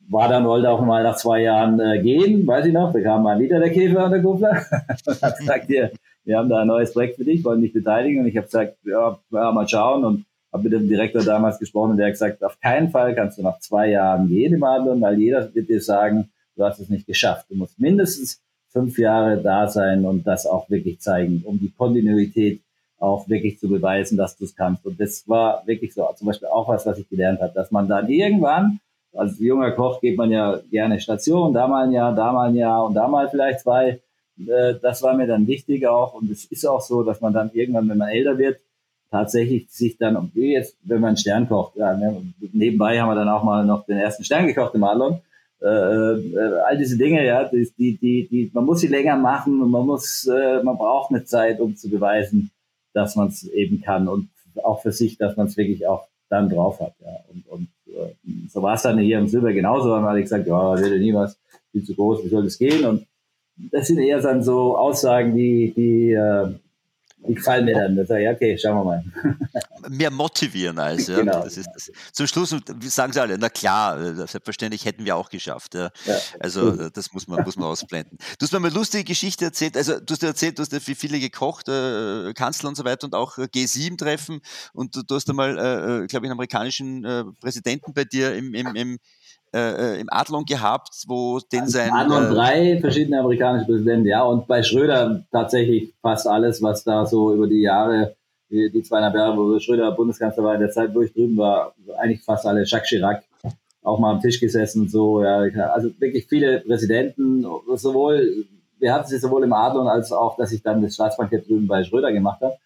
War dann, wollte auch mal nach zwei Jahren äh, gehen, weiß ich noch, da kam mal wieder der Käfer an der Kuppler [laughs] und hat gesagt, hier, wir haben da ein neues Projekt für dich, wollen dich beteiligen. Und ich habe gesagt, ja, ja, mal schauen. Und habe mit dem Direktor damals gesprochen und der hat gesagt, auf keinen Fall kannst du nach zwei Jahren im Adlon, weil jeder wird dir sagen, du hast es nicht geschafft. Du musst mindestens fünf Jahre da sein und das auch wirklich zeigen, um die Kontinuität auch wirklich zu beweisen, dass du es kannst. Und das war wirklich so, zum Beispiel auch was, was ich gelernt habe, dass man dann irgendwann, als junger Koch geht man ja gerne Station, da mal ein Jahr, da mal ein Jahr und da mal vielleicht zwei, das war mir dann wichtig auch. Und es ist auch so, dass man dann irgendwann, wenn man älter wird, tatsächlich sich dann, wie jetzt, wenn man einen Stern kocht, ja, ne, nebenbei haben wir dann auch mal noch den ersten Stern gekocht im Adlon. Äh, äh, all diese Dinge, ja, die, die, die, die, man muss sie länger machen und man muss, äh, man braucht eine Zeit, um zu beweisen, dass man es eben kann und auch für sich, dass man es wirklich auch dann drauf hat, ja. Und, und äh, so war es dann hier im Silber genauso, dann habe ich gesagt, ja, würde nie was, viel zu groß, wie soll das gehen? Und das sind eher dann so Aussagen, die, die, äh, die gefallen mir dann. Da sage ich, okay, schauen wir mal. [laughs] Mehr motivieren als, ja. Genau. Das ist das. Zum Schluss sagen sie alle, na klar, äh, selbstverständlich hätten wir auch geschafft. Ja. ja. Also äh, das muss man, muss man ausblenden. Du hast mir mal eine lustige Geschichte erzählt, also du hast ja erzählt, du hast ja für viele gekocht, äh, Kanzler und so weiter und auch G7-Treffen und du, du hast einmal, äh glaube ich, einen amerikanischen äh, Präsidenten bei dir im, im, im äh, äh, im Adlon gehabt, wo den also sein. Adlon äh, drei verschiedene amerikanische Präsidenten, ja, und bei Schröder tatsächlich fast alles, was da so über die Jahre, die, die zweieinhalb Jahre, wo Schröder Bundeskanzler war, in der Zeit, wo ich drüben war, eigentlich fast alle, Jacques Chirac, auch mal am Tisch gesessen, so, ja, also wirklich viele Präsidenten, sowohl, wir hatten sie sowohl im Adlon als auch, dass ich dann das Staatsbankett drüben bei Schröder gemacht habe.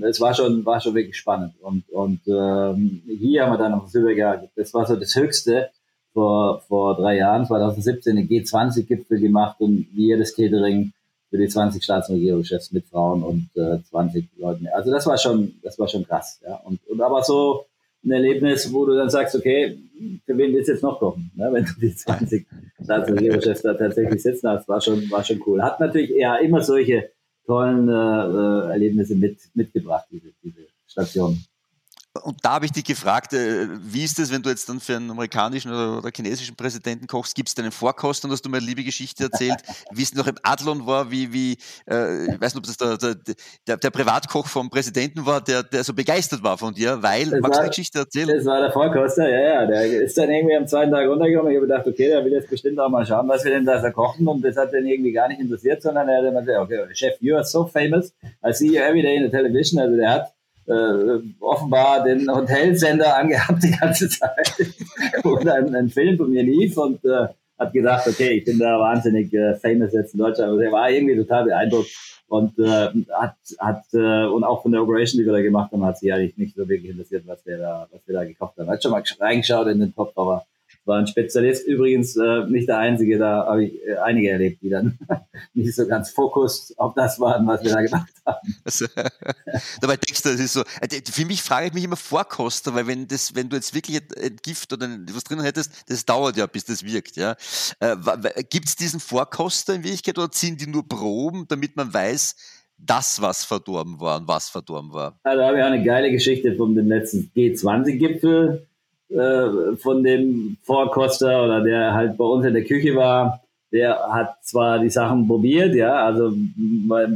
es war schon, war schon wirklich spannend. Und, und ähm, hier haben wir dann auf Silberjahr, das war so das Höchste vor, vor drei Jahren, 2017, den G20-Gipfel gemacht und wir das Catering für die 20 Staats- und Regierungschefs mit Frauen und äh, 20 Leuten. Also das war schon, das war schon krass. Ja. Und, und aber so ein Erlebnis, wo du dann sagst, okay, für wen willst du jetzt noch kochen? Ne? Wenn du die 20 [laughs] Staats- und Regierungschefs da tatsächlich sitzen hast, war schon, war schon cool. Hat natürlich eher immer solche tollen äh, äh, Erlebnisse mit, mitgebracht, diese, diese Station. Und da habe ich dich gefragt, äh, wie ist es, wenn du jetzt dann für einen amerikanischen oder, chinesischen Präsidenten kochst, gibt es deinen Vorkosten, hast du mir eine liebe Geschichte erzählt, [laughs] wie es noch im Adlon war, wie, wie äh, ich weiß nicht, ob das der, der, der, Privatkoch vom Präsidenten war, der, der so begeistert war von dir, weil, das magst war, du die Geschichte erzählen? Das war der Vorkoster, ja, ja, der ist dann irgendwie am zweiten Tag runtergekommen, ich habe gedacht, okay, der will jetzt bestimmt auch mal schauen, was wir denn da so kochen und das hat den irgendwie gar nicht interessiert, sondern er hat immer gesagt, okay, Chef, you are so famous, I see you every day in the television, also der hat äh, offenbar den Hotelsender angehabt die ganze Zeit, [laughs] wo ein, ein Film von mir lief und äh, hat gedacht, okay, ich bin da wahnsinnig äh, famous jetzt in Deutschland. Also er war irgendwie total beeindruckt und äh, hat, hat äh, und auch von der Operation, die wir da gemacht haben, hat sich eigentlich nicht so wirklich interessiert, was wir da, was wir da gekocht haben. Hat schon mal reingeschaut in den Topf, aber war ein Spezialist, übrigens äh, nicht der Einzige, da habe ich äh, einige erlebt, die dann [laughs] nicht so ganz fokus auf das waren, was wir da gemacht haben. Also, [laughs] dabei denkst du, das ist so, äh, für mich frage ich mich immer Vorkoster, weil wenn das, wenn du jetzt wirklich ein Gift oder was drin hättest, das dauert ja, bis das wirkt, ja. Äh, Gibt es diesen Vorkoster in Wirklichkeit oder ziehen die nur Proben, damit man weiß, das, was verdorben war und was verdorben war? Also, da habe ich auch eine geile Geschichte von dem letzten G20-Gipfel äh, von dem Vorkoster oder der halt bei uns in der Küche war, der hat zwar die Sachen probiert, ja, also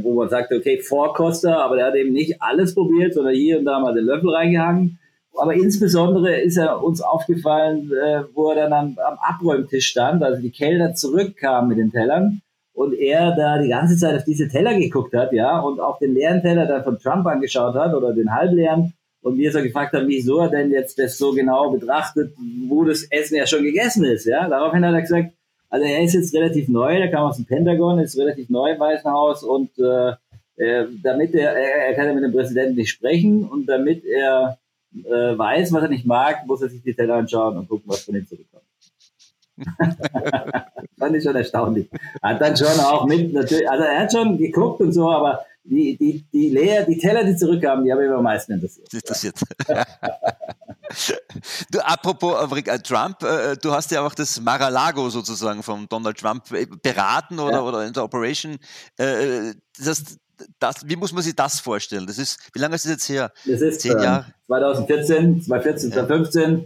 wo man sagt, okay, Vorkoster, aber der hat eben nicht alles probiert, sondern hier und da mal den Löffel reingehangen. Aber insbesondere ist er uns aufgefallen, äh, wo er dann am, am Abräumtisch stand, also die Kellner zurückkamen mit den Tellern und er da die ganze Zeit auf diese Teller geguckt hat, ja, und auch den leeren Teller dann von Trump angeschaut hat oder den halbleeren und wir so gefragt haben, wieso er denn jetzt das so genau betrachtet, wo das Essen ja schon gegessen ist. Ja? Daraufhin hat er gesagt, also er ist jetzt relativ neu, der kam aus dem Pentagon, ist relativ neu im Weißen Haus und äh, damit er, er, er kann ja mit dem Präsidenten nicht sprechen und damit er äh, weiß, was er nicht mag, muss er sich die Teller anschauen und gucken, was von ihm zurückkommt. [laughs] Fand ich schon erstaunlich. Hat dann schon auch mit, natürlich, also er hat schon geguckt und so, aber die, die, die Leer, die Teller, die zurückkamen, die haben mich am meisten interessiert. Interessiert. [laughs] du, apropos äh, Trump, äh, du hast ja auch das Mar-a-Lago sozusagen von Donald Trump äh, beraten oder, ja. oder in der Operation. Äh, das heißt, das, wie muss man sich das vorstellen? Das ist, wie lange ist das jetzt her? Das ist Zehn Jahre? 2014, 2014, 2015 ja.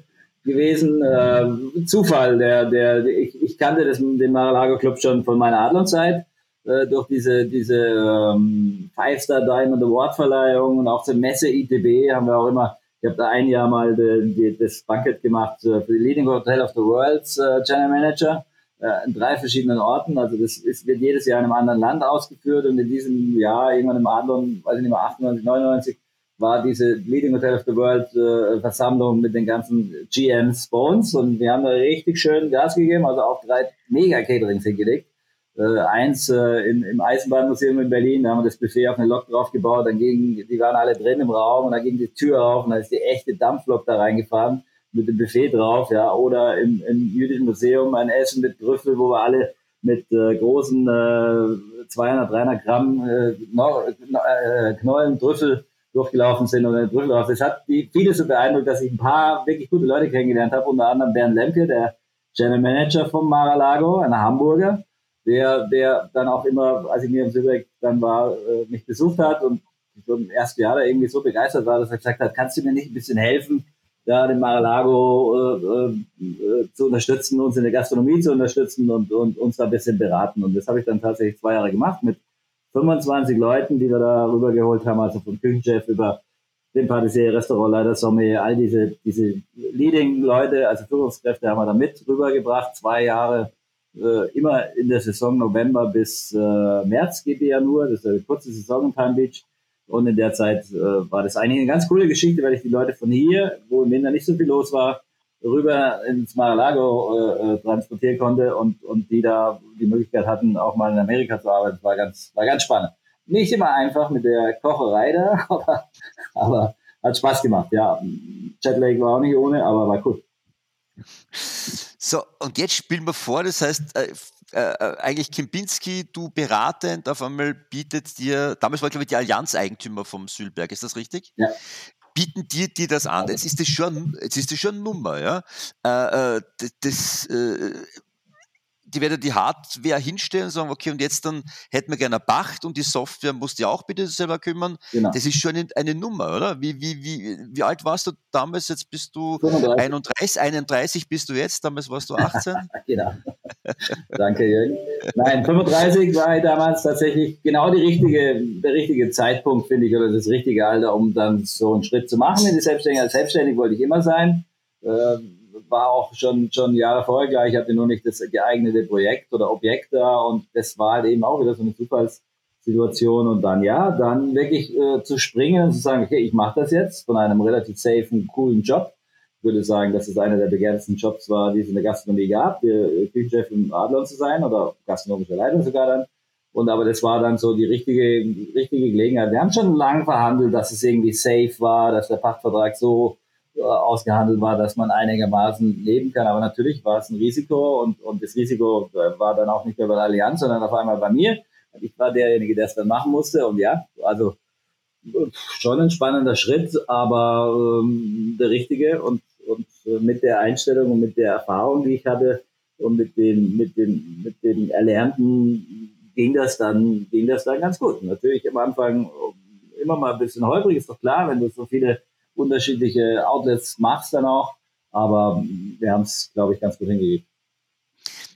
gewesen. Äh, Zufall. Der, der, ich, ich kannte das, den Mar-a-Lago Club schon von meiner Adlon-Zeit äh, durch diese, diese ähm, Five-Star Diamond Award Verleihung und auch zur Messe ITB haben wir auch immer, ich habe da ein Jahr mal de, de, das Bucket gemacht äh, für die Leading Hotel of the World's äh, General Manager äh, in drei verschiedenen Orten. Also das ist, wird jedes Jahr in einem anderen Land ausgeführt und in diesem Jahr, irgendwann im anderen, weiß ich nicht mehr, 98, 99, war diese Leading Hotel of the World äh, Versammlung mit den ganzen GMs bei uns und wir haben da richtig schön Gas gegeben, also auch drei mega Caterings hingelegt äh, eins äh, im, im Eisenbahnmuseum in Berlin, da haben wir das Buffet auf eine Lok draufgebaut, dann ging, die waren alle drin im Raum und dann ging die Tür auf und da ist die echte Dampflok da reingefahren mit dem Buffet drauf, ja, oder im, im jüdischen Museum ein Essen mit Trüffel, wo wir alle mit äh, großen äh, 200, 300 Gramm äh, no, äh, Knollen Trüffel durchgelaufen sind und Trüffel drauf. Das hat die, viele so beeindruckt, dass ich ein paar wirklich gute Leute kennengelernt habe, unter anderem Bernd Lemke, der General Manager vom Mar-a-Lago, ein Hamburger, der, der dann auch immer, als ich mir im Silberg dann war, äh, mich besucht hat und im ersten Jahr da irgendwie so begeistert war, dass er gesagt hat, kannst du mir nicht ein bisschen helfen, da den Mar-a-Lago äh, äh, zu unterstützen, uns in der Gastronomie zu unterstützen und, und uns da ein bisschen beraten. Und das habe ich dann tatsächlich zwei Jahre gemacht mit 25 Leuten, die wir da rübergeholt haben, also vom Küchenchef über den Patissier, Restaurantleiter, Sommelier, all diese, diese Leading-Leute, also Führungskräfte haben wir da mit rübergebracht, zwei Jahre äh, immer in der Saison November bis äh, März geht die ja nur. Das ist eine kurze Saison in Palm Beach. Und in der Zeit äh, war das eigentlich eine ganz coole Geschichte, weil ich die Leute von hier, wo im Winter nicht so viel los war, rüber ins Mar-a-Lago äh, äh, transportieren konnte und, und die da die Möglichkeit hatten, auch mal in Amerika zu arbeiten. War ganz, war ganz spannend. nicht immer einfach mit der Kocherei da, [laughs] aber, aber hat Spaß gemacht. Ja, Jetlag war auch nicht ohne, aber war cool. So, und jetzt spielen wir vor, das heißt, äh, äh, eigentlich Kempinski, du beratend, auf einmal bietet dir, damals war glaube ich die Allianz-Eigentümer vom Sülberg, ist das richtig? Ja. Bieten dir die das an? Jetzt ist das schon, jetzt ist das schon eine Nummer, ja. Äh, äh das, das äh, die werden die Hardware hinstellen und sagen, okay, und jetzt dann hätten wir gerne eine Pacht und die Software musst du auch bitte selber kümmern. Genau. Das ist schon eine, eine, Nummer, oder? Wie, wie, wie, wie alt warst du damals? Jetzt bist du 35. 31, 31 bist du jetzt, damals warst du 18. [laughs] genau. Danke, Jürgen. Nein, 35 war ich damals tatsächlich genau die richtige, der richtige Zeitpunkt, finde ich, oder das richtige Alter, um dann so einen Schritt zu machen in die Selbstständigkeit. Selbstständig wollte ich immer sein. Ähm, war auch schon, schon Jahre vorher klar, ich hatte nur nicht das geeignete Projekt oder Objekt da und das war halt eben auch wieder so eine Zufallssituation und dann ja, dann wirklich äh, zu springen und zu sagen, okay, ich mache das jetzt von einem relativ safen, coolen Job. Ich würde sagen, dass es einer der begehrtesten Jobs war, die es in der Gastronomie gab, der Küchenchef im Adlon zu sein oder gastronomischer Leiter sogar dann. Und aber das war dann so die richtige, richtige Gelegenheit. Wir haben schon lange verhandelt, dass es irgendwie safe war, dass der Pachtvertrag so äh, ausgehandelt war, dass man einigermaßen leben kann. Aber natürlich war es ein Risiko und, und das Risiko äh, war dann auch nicht mehr bei der Allianz, sondern auf einmal bei mir. Ich war derjenige, der es dann machen musste. Und ja, also schon ein spannender Schritt, aber ähm, der richtige und, und äh, mit der Einstellung und mit der Erfahrung, die ich hatte und mit den, mit den, mit den Erlernten ging das dann, ging das dann ganz gut. Natürlich am Anfang immer mal ein bisschen holprig, ist doch klar, wenn du so viele unterschiedliche Outlets machst dann auch. Aber wir haben es, glaube ich, ganz gut hingegeben.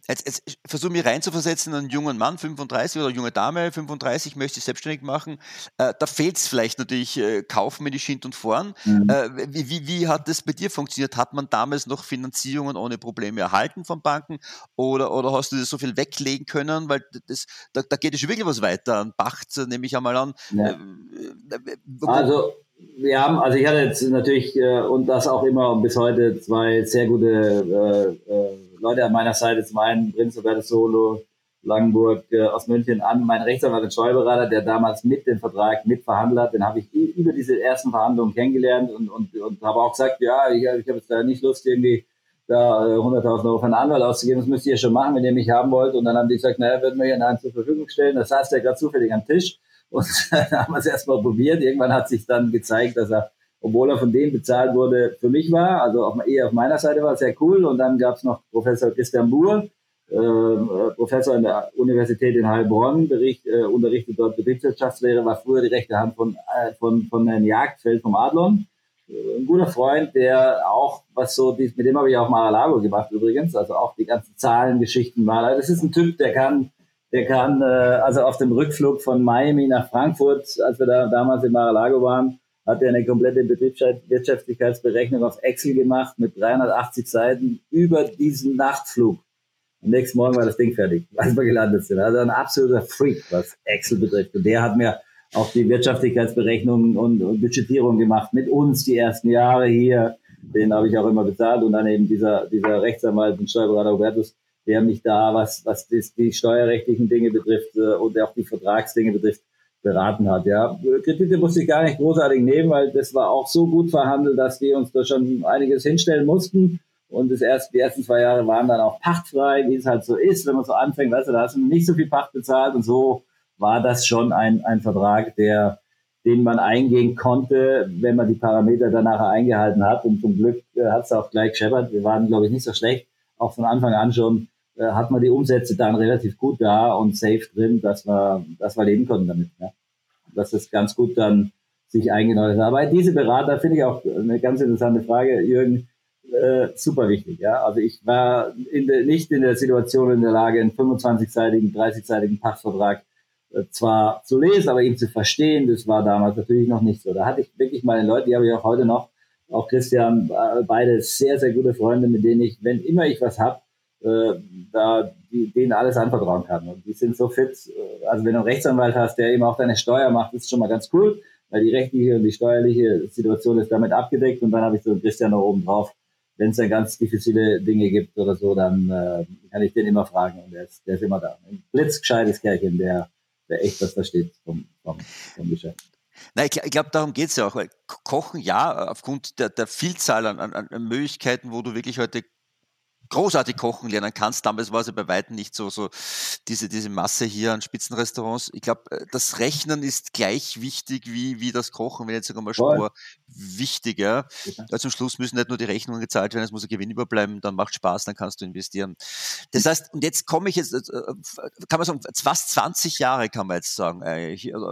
Jetzt, jetzt versuche mich reinzuversetzen, einen jungen Mann, 35 oder eine junge Dame, 35, möchte sich selbstständig machen. Äh, da fehlt es vielleicht natürlich, äh, die Schint und vorn. Mhm. Äh, wie, wie, wie, hat das bei dir funktioniert? Hat man damals noch Finanzierungen ohne Probleme erhalten von Banken oder, oder hast du das so viel weglegen können? Weil das, da, da geht es schon wirklich was weiter. An Bacht nehme ich einmal an. Ja. Äh, äh, also wir haben, also ich hatte jetzt natürlich äh, und das auch immer bis heute zwei sehr gute äh, äh, Leute an meiner Seite. Zum einen Prinz Roberto Solo, Langenburg äh, aus München an, mein Rechtsanwalt und Steuerberater, der damals mit dem Vertrag mitverhandelt hat. Den habe ich über diese ersten Verhandlungen kennengelernt und, und, und habe auch gesagt, ja, ich, ich habe jetzt da nicht Lust, irgendwie da äh, 100.000 Euro für einen Anwalt auszugeben. Das müsst ihr schon machen, wenn ihr mich haben wollt. Und dann haben die gesagt, naja, würden wir hier einen zur Verfügung stellen. Das saß der gerade zufällig am Tisch. Und [laughs] dann haben wir es erstmal probiert. Irgendwann hat sich dann gezeigt, dass er, obwohl er von denen bezahlt wurde, für mich war. Also auf, eher auf meiner Seite war sehr cool. Und dann gab es noch Professor Christian Buhr, äh, Professor an der Universität in Heilbronn, bericht, äh, unterrichtet dort Betriebswirtschaftslehre, war früher die rechte Hand von, äh, von, von Herrn Jagdfeld vom Adlon. Äh, ein guter Freund, der auch, was so, mit dem habe ich auch Mar-a-Lago gemacht übrigens, also auch die ganzen Zahlengeschichten mal. Das ist ein Typ, der kann der kann, äh, also auf dem Rückflug von Miami nach Frankfurt, als wir da damals in Mar-a-Lago waren, hat er eine komplette Betriebswirtschaftlichkeitsberechnung auf Excel gemacht mit 380 Seiten über diesen Nachtflug. Am nächsten Morgen war das Ding fertig, [laughs] als wir gelandet sind. Also ein absoluter Freak, was Excel betrifft. Und der hat mir auch die Wirtschaftlichkeitsberechnungen und, und Budgetierung gemacht mit uns die ersten Jahre hier. Den habe ich auch immer bezahlt. Und dann eben dieser, dieser Rechtsanwalt und Steuerberater Hubertus, der mich da, was, was das, die steuerrechtlichen Dinge betrifft äh, und auch die Vertragsdinge betrifft, beraten hat. Ja, Kredite musste ich gar nicht großartig nehmen, weil das war auch so gut verhandelt, dass die uns da schon einiges hinstellen mussten. Und das erste, die ersten zwei Jahre waren dann auch pachtfrei, wie es halt so ist, wenn man so anfängt, weißt du, da hast du nicht so viel Pacht bezahlt und so war das schon ein, ein Vertrag, der, den man eingehen konnte, wenn man die Parameter danach eingehalten hat. Und zum Glück äh, hat es auch gleich gescheppert. Wir waren, glaube ich, nicht so schlecht, auch von Anfang an schon äh, hat man die Umsätze dann relativ gut da und safe drin, dass wir, dass wir leben konnten damit. Ja. Dass das ganz gut dann sich eingenordet hat. Aber diese Berater finde ich auch eine ganz interessante Frage, Jürgen, äh, super wichtig. Ja? Also ich war in de, nicht in der Situation in der Lage, einen 25-seitigen, 30-seitigen Pachtvertrag äh, zwar zu lesen, aber ihn zu verstehen, das war damals natürlich noch nicht so. Da hatte ich wirklich meine Leute, die habe ich auch heute noch, auch Christian, äh, beide sehr, sehr gute Freunde, mit denen ich, wenn immer ich was hab, äh, da die, denen alles anvertrauen kann. Und die sind so fit. Äh, also wenn du einen Rechtsanwalt hast, der eben auch deine Steuer macht, ist schon mal ganz cool, weil die rechtliche und die steuerliche Situation ist damit abgedeckt. Und dann habe ich so einen Christian noch oben drauf. Wenn es dann ganz diffizile Dinge gibt oder so, dann äh, kann ich den immer fragen und der ist, der ist immer da. Ein blitzgescheites Kerlchen, der, der echt was versteht vom, vom, vom Geschäft. Nein, ich, glaube, darum geht es ja auch. Kochen, ja, aufgrund der, der Vielzahl an, an, an Möglichkeiten, wo du wirklich heute großartig kochen lernen kannst. Damals war es ja bei weitem nicht so, so diese, diese Masse hier an Spitzenrestaurants. Ich glaube, äh, das Rechnen ist gleich wichtig wie, wie das Kochen, wenn jetzt sogar mal Spur wichtiger. Ja. Zum Schluss müssen nicht nur die Rechnungen gezahlt werden, es muss ein Gewinn überbleiben, dann macht Spaß, dann kannst du investieren. Das heißt, und jetzt komme ich jetzt, äh, kann man sagen, fast 20 Jahre kann man jetzt sagen, eigentlich, also,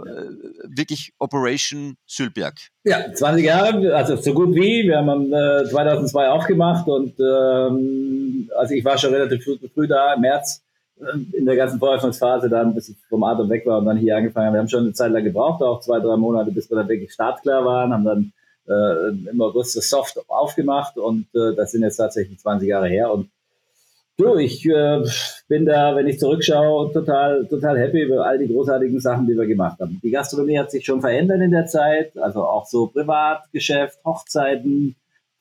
wirklich Operation Sülberg. Ja, 20 Jahre, also so gut wie. Wir haben äh, 2002 aufgemacht und ähm, also ich war schon relativ früh, früh da, im März, äh, in der ganzen Voröffnungsphase dann, bis ich vom Atem weg war und dann hier angefangen habe. Wir haben schon eine Zeit lang gebraucht, auch zwei, drei Monate, bis wir dann wirklich startklar waren, haben dann äh, im August das Soft aufgemacht und äh, das sind jetzt tatsächlich 20 Jahre her und Du, ich äh, bin da, wenn ich zurückschaue, total, total happy über all die großartigen Sachen, die wir gemacht haben. Die Gastronomie hat sich schon verändert in der Zeit, also auch so Privatgeschäft, Hochzeiten,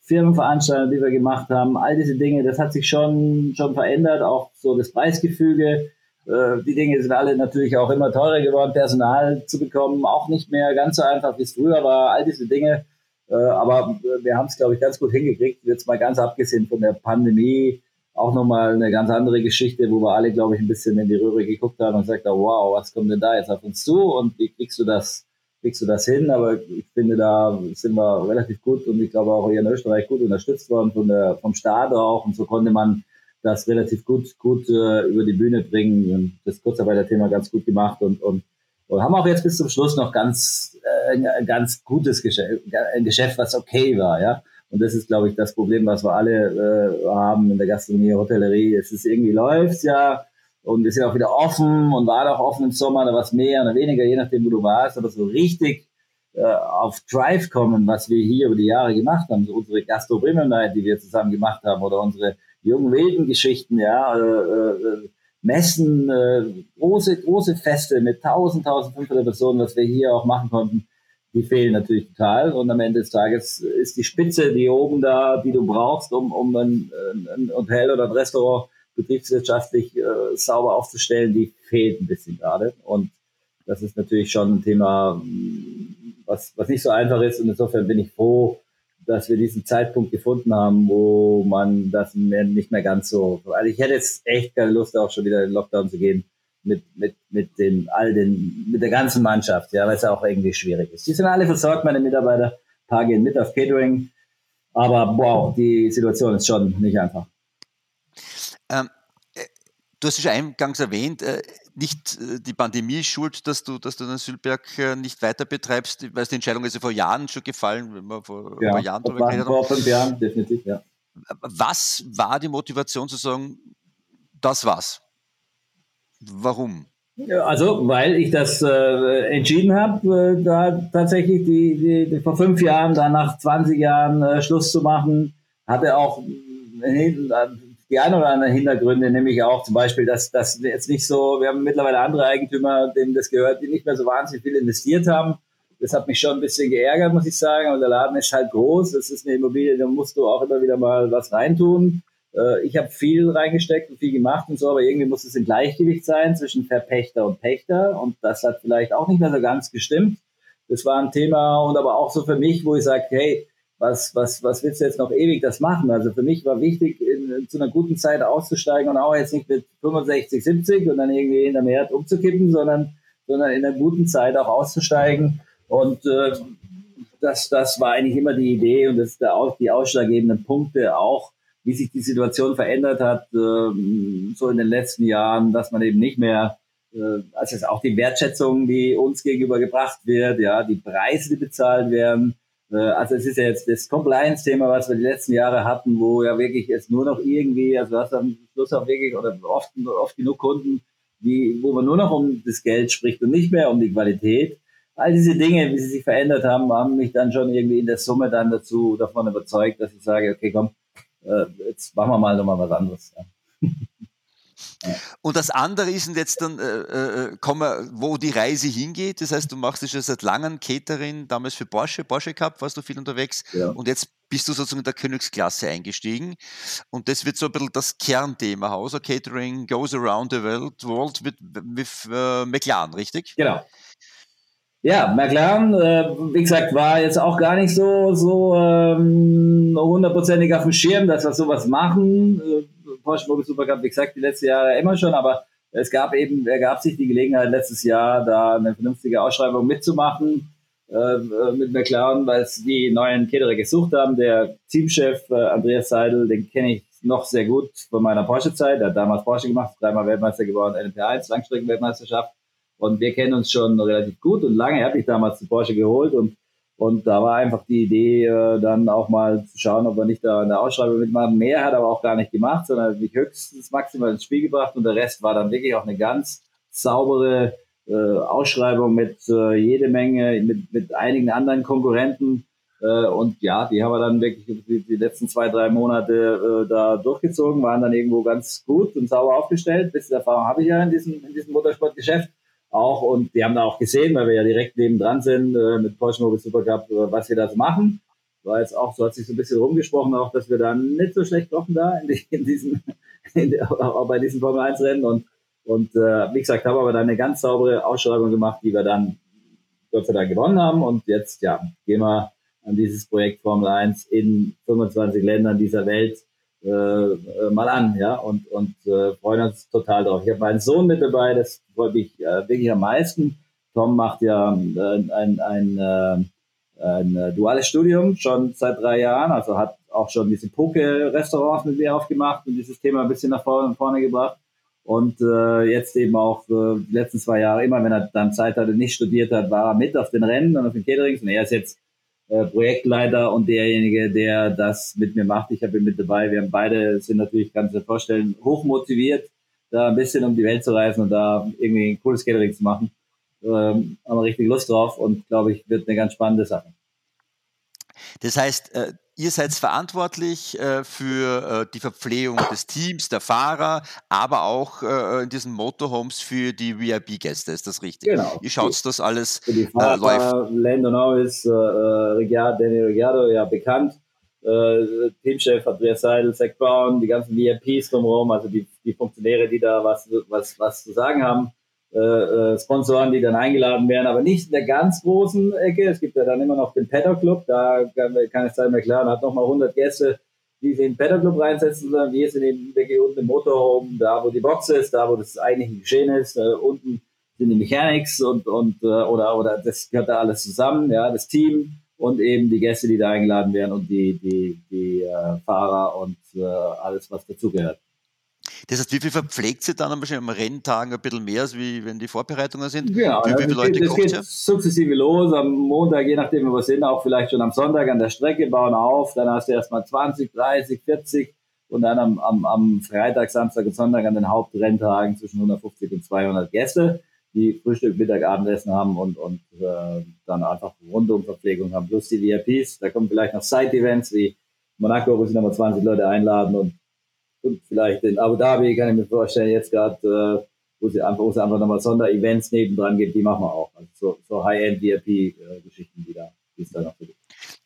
Firmenveranstaltungen, die wir gemacht haben, all diese Dinge, das hat sich schon, schon verändert, auch so das Preisgefüge. Äh, die Dinge sind alle natürlich auch immer teurer geworden, Personal zu bekommen, auch nicht mehr ganz so einfach, wie es früher war, all diese Dinge. Äh, aber wir haben es, glaube ich, ganz gut hingekriegt, jetzt mal ganz abgesehen von der Pandemie, auch nochmal eine ganz andere Geschichte, wo wir alle, glaube ich, ein bisschen in die Röhre geguckt haben und gesagt haben, wow, was kommt denn da jetzt auf uns zu und wie kriegst du das, kriegst du das hin? Aber ich finde, da sind wir relativ gut und ich glaube auch hier in Österreich gut unterstützt worden von der, vom Staat auch und so konnte man das relativ gut, gut äh, über die Bühne bringen und das Kurzarbeiter-Thema ganz gut gemacht und, und, und haben auch jetzt bis zum Schluss noch ganz, äh, ganz gutes Geschäft, ein Geschäft, was okay war, ja. Und das ist, glaube ich, das Problem, was wir alle äh, haben in der Gastronomie, Hotellerie. Es ist irgendwie läuft ja und wir sind auch wieder offen und war auch offen im Sommer, da was mehr oder weniger, je nachdem, wo du warst, aber so richtig äh, auf Drive kommen, was wir hier über die Jahre gemacht haben, so unsere Gastro Night, die wir zusammen gemacht haben, oder unsere jungen wilden Geschichten, ja, äh, äh, Messen, äh, große, große Feste mit 1000, 1500 Personen, was wir hier auch machen konnten die fehlen natürlich total. Und am Ende des Tages ist die Spitze, die oben da, die du brauchst, um, um ein, ein Hotel oder ein Restaurant betriebswirtschaftlich äh, sauber aufzustellen, die fehlt ein bisschen gerade. Und das ist natürlich schon ein Thema, was, was nicht so einfach ist. Und insofern bin ich froh, dass wir diesen Zeitpunkt gefunden haben, wo man das nicht mehr ganz so. Also ich hätte jetzt echt keine Lust, auch schon wieder in den Lockdown zu gehen mit, mit, mit den, all den, mit der ganzen Mannschaft, ja, weil es ja auch irgendwie schwierig ist. Die sind alle versorgt, meine Mitarbeiter. Ein paar gehen mit auf Catering. Aber wow, die Situation ist schon nicht einfach. Ähm, äh, du hast es schon eingangs erwähnt, äh, nicht äh, die Pandemie schuld, dass du, dass du den Sülberg äh, nicht weiter betreibst. Weil die Entscheidung ist ja vor Jahren schon gefallen, wenn wir vor ja, Jahren darüber geredet haben. Vor fünf Jahren, definitiv, ja. Was war die Motivation zu sagen, das war's? Warum? Also, weil ich das äh, entschieden habe, äh, da tatsächlich die, die, die, vor fünf Jahren, dann nach 20 Jahren äh, Schluss zu machen, hatte auch äh, die ein oder anderen Hintergründe, nämlich auch zum Beispiel, dass das jetzt nicht so, wir haben mittlerweile andere Eigentümer, denen das gehört, die nicht mehr so wahnsinnig viel investiert haben. Das hat mich schon ein bisschen geärgert, muss ich sagen. Und der Laden ist halt groß. Das ist eine Immobilie, da musst du auch immer wieder mal was reintun. Äh, ich habe viel reingesteckt und viel gemacht und so, aber irgendwie muss es im Gleichgewicht sein zwischen Verpächter und Pächter und das hat vielleicht auch nicht mehr so ganz gestimmt. Das war ein Thema und aber auch so für mich, wo ich sage, hey, was, was, was willst du jetzt noch ewig das machen? Also für mich war wichtig, in, zu einer guten Zeit auszusteigen und auch jetzt nicht mit 65, 70 und dann irgendwie in der Mehrheit umzukippen, sondern, sondern in einer guten Zeit auch auszusteigen. Und äh, das, das war eigentlich immer die Idee und das da auch die ausschlaggebenden Punkte auch wie sich die Situation verändert hat, äh, so in den letzten Jahren, dass man eben nicht mehr, äh, also auch die Wertschätzung, die uns gegenüber gebracht wird, ja, die Preise, die bezahlt werden. Äh, also es ist ja jetzt das Compliance-Thema, was wir die letzten Jahre hatten, wo ja wirklich es nur noch irgendwie, also du hast am Schluss auch wirklich oder oft, oft genug Kunden, die, wo man nur noch um das Geld spricht und nicht mehr um die Qualität. All diese Dinge, wie sie sich verändert haben, haben mich dann schon irgendwie in der Summe dann dazu davon überzeugt, dass ich sage, okay, komm, äh, jetzt machen wir mal nochmal was anderes. [laughs] Und das andere ist jetzt dann, äh, äh, wir, wo die Reise hingeht. Das heißt, du machst es schon seit langem Catering, damals für Porsche, Porsche Cup warst du viel unterwegs. Ja. Und jetzt bist du sozusagen in der Königsklasse eingestiegen. Und das wird so ein bisschen das Kernthema. Hauser Catering goes around the world, world with, with uh, McLaren, richtig? Genau. Ja, McLaren, äh, wie gesagt, war jetzt auch gar nicht so so ähm, hundertprozentig auf dem Schirm, dass wir sowas machen. Porsche Mobil Supercup, wie gesagt, die letzten Jahre immer schon, aber es gab eben, ergab sich die Gelegenheit letztes Jahr, da eine vernünftige Ausschreibung mitzumachen äh, mit McLaren, weil es die neuen Kederer gesucht haben. Der Teamchef äh, Andreas Seidel, den kenne ich noch sehr gut von meiner Porsche-Zeit. Er hat damals Porsche gemacht, dreimal Weltmeister geworden, LMP1, Langstreckenweltmeisterschaft. Und wir kennen uns schon relativ gut und lange. Er hat mich damals zu Porsche geholt und und da war einfach die Idee, äh, dann auch mal zu schauen, ob wir nicht da in der Ausschreibung mitmachen. Mehr hat er aber auch gar nicht gemacht, sondern mich höchstens maximal ins Spiel gebracht und der Rest war dann wirklich auch eine ganz saubere äh, Ausschreibung mit äh, jede Menge, mit, mit einigen anderen Konkurrenten. Und ja, die haben wir dann wirklich die, letzten zwei, drei Monate da durchgezogen, waren dann irgendwo ganz gut und sauber aufgestellt. Bisschen Erfahrung habe ich ja in diesem, in diesem Motorsportgeschäft auch und die haben da auch gesehen, weil wir ja direkt neben dran sind äh, mit Porsche Mobile Supercup, äh, was wir da so machen. War jetzt auch, so hat sich so ein bisschen rumgesprochen, auch, dass wir da nicht so schlecht kochen da in, die, in diesen, [laughs] in auch bei diesen Formel 1 Rennen und, und äh, wie gesagt, haben aber dann eine ganz saubere Ausschreibung gemacht, die wir dann Gott sei Dank gewonnen haben und jetzt, ja, gehen wir an dieses Projekt Formel 1 in 25 Ländern dieser Welt äh, mal an, ja, und, und äh, freuen uns total drauf. Ich habe meinen Sohn mit dabei, das freut mich äh, wirklich am meisten. Tom macht ja äh, ein, ein, äh, ein äh, duales Studium schon seit drei Jahren, also hat auch schon diese Poke-Restaurants mit mir aufgemacht und dieses Thema ein bisschen nach vorne, vorne gebracht. Und äh, jetzt eben auch äh, die letzten zwei Jahre, immer wenn er dann Zeit hatte, nicht studiert hat, war er mit auf den Rennen und auf den Caterings. Und er ist jetzt äh, Projektleiter und derjenige, der das mit mir macht. Ich habe ihn mit dabei. Wir haben beide, sind natürlich, kannst du dir vorstellen, hochmotiviert, da ein bisschen um die Welt zu reisen und da irgendwie ein cooles Catering zu machen. Ähm, haben wir richtig Lust drauf und glaube ich, wird eine ganz spannende Sache. Das heißt, äh, Ihr seid verantwortlich äh, für äh, die Verpflegung des Teams, der Fahrer, aber auch äh, in diesen Motorhomes für die VIP-Gäste, ist das richtig? Genau. Ihr schaut, dass alles für die Fahrer, läuft. Lando Norris, äh, Ricciardo, Daniel Ricciardo, ja bekannt, Teamchef Andreas Seidel, Zach Brown, die ganzen VIPs drumherum, also die, die Funktionäre, die da was, was, was zu sagen haben äh, äh, Sponsoren, die dann eingeladen werden, aber nicht in der ganz großen Ecke. Es gibt ja dann immer noch den Paddock Club, da kann, kann es sein, McLaren hat nochmal 100 Gäste, die sie in den Paddock Club reinsetzen, sondern wir sind eben wirklich unten im Motorhome, da wo die Box ist, da wo das eigentliche Geschehen ist, äh, unten sind die Mechanics und, und äh, oder, oder das gehört da alles zusammen, ja, das Team und eben die Gäste, die da eingeladen werden und die, die, die äh, Fahrer und äh, alles, was dazugehört. Das heißt, wie viel verpflegt sie dann am Renntagen ein bisschen mehr, als wie wenn die Vorbereitungen sind? Genau, wie, wie viele Leute geht, das geht ihr? sukzessive los. Am Montag, je nachdem, wo wir sind, auch vielleicht schon am Sonntag an der Strecke, bauen auf. Dann hast du erstmal 20, 30, 40 und dann am, am, am Freitag, Samstag und Sonntag an den Hauptrenntagen zwischen 150 und 200 Gäste, die Frühstück, Mittag, Abendessen haben und, und äh, dann einfach Rundumverpflegung haben. Plus die VIPs, da kommen vielleicht noch Side-Events wie Monaco, wo sie nochmal 20 Leute einladen und und vielleicht in Abu Dhabi kann ich mir vorstellen, jetzt gerade, äh, wo sie einfach, wo es einfach nochmal Sonderevents nebendran gibt, die machen wir auch. Also so, so High-End-VIP-Geschichten, die da, die es da noch gibt.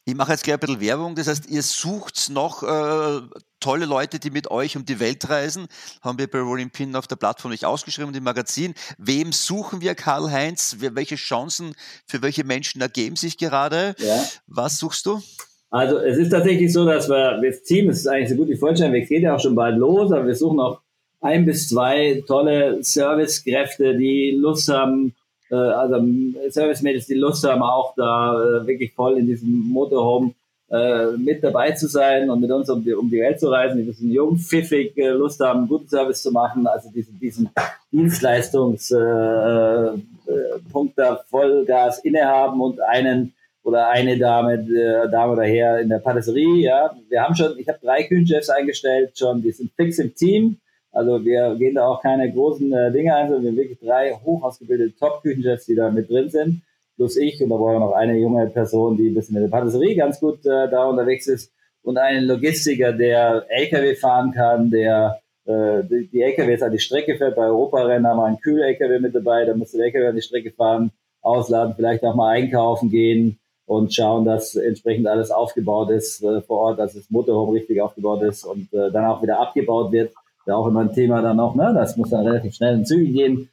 Ich mache jetzt gleich ein bisschen Werbung. Das heißt, ihr sucht noch äh, tolle Leute, die mit euch um die Welt reisen. Haben wir bei Rolling Pin auf der Plattform nicht ausgeschrieben, im Magazin. Wem suchen wir, Karl-Heinz? Welche Chancen für welche Menschen ergeben sich gerade? Ja. Was suchst du? Also es ist tatsächlich so, dass wir das Team, es ist eigentlich so gut wie vollständig, geht ja auch schon bald los, aber wir suchen noch ein bis zwei tolle Servicekräfte, die Lust haben, äh, also Service-Mädels, die Lust haben, auch da äh, wirklich voll in diesem Motorhome äh, mit dabei zu sein und mit uns um die, um die Welt zu reisen, die sind jung, pfiffig, äh, Lust haben, guten Service zu machen, also diesen, diesen Dienstleistungspunkt äh, äh, da Vollgas innehaben und einen oder eine Dame, äh, Dame oder Herr in der Patisserie. Ja, wir haben schon, ich habe drei Küchenchefs eingestellt, schon, die sind fix im Team. Also wir gehen da auch keine großen äh, Dinge ein, sondern wir haben wirklich drei hoch ausgebildete Top-Küchenchefs, die da mit drin sind. Plus ich und da brauchen wir noch eine junge Person, die ein bisschen in der Patisserie ganz gut äh, da unterwegs ist und einen Logistiker, der LKW fahren kann, der äh, die, die LKWs an die Strecke fährt. Bei Europarennen haben wir einen Kühl-LKW mit dabei, da muss der LKW an die Strecke fahren, ausladen, vielleicht auch mal einkaufen gehen und schauen, dass entsprechend alles aufgebaut ist äh, vor Ort, dass das Motorhome richtig aufgebaut ist und äh, dann auch wieder abgebaut wird. Da auch immer ein Thema dann noch, ne? Das muss dann relativ schnell und zügig gehen.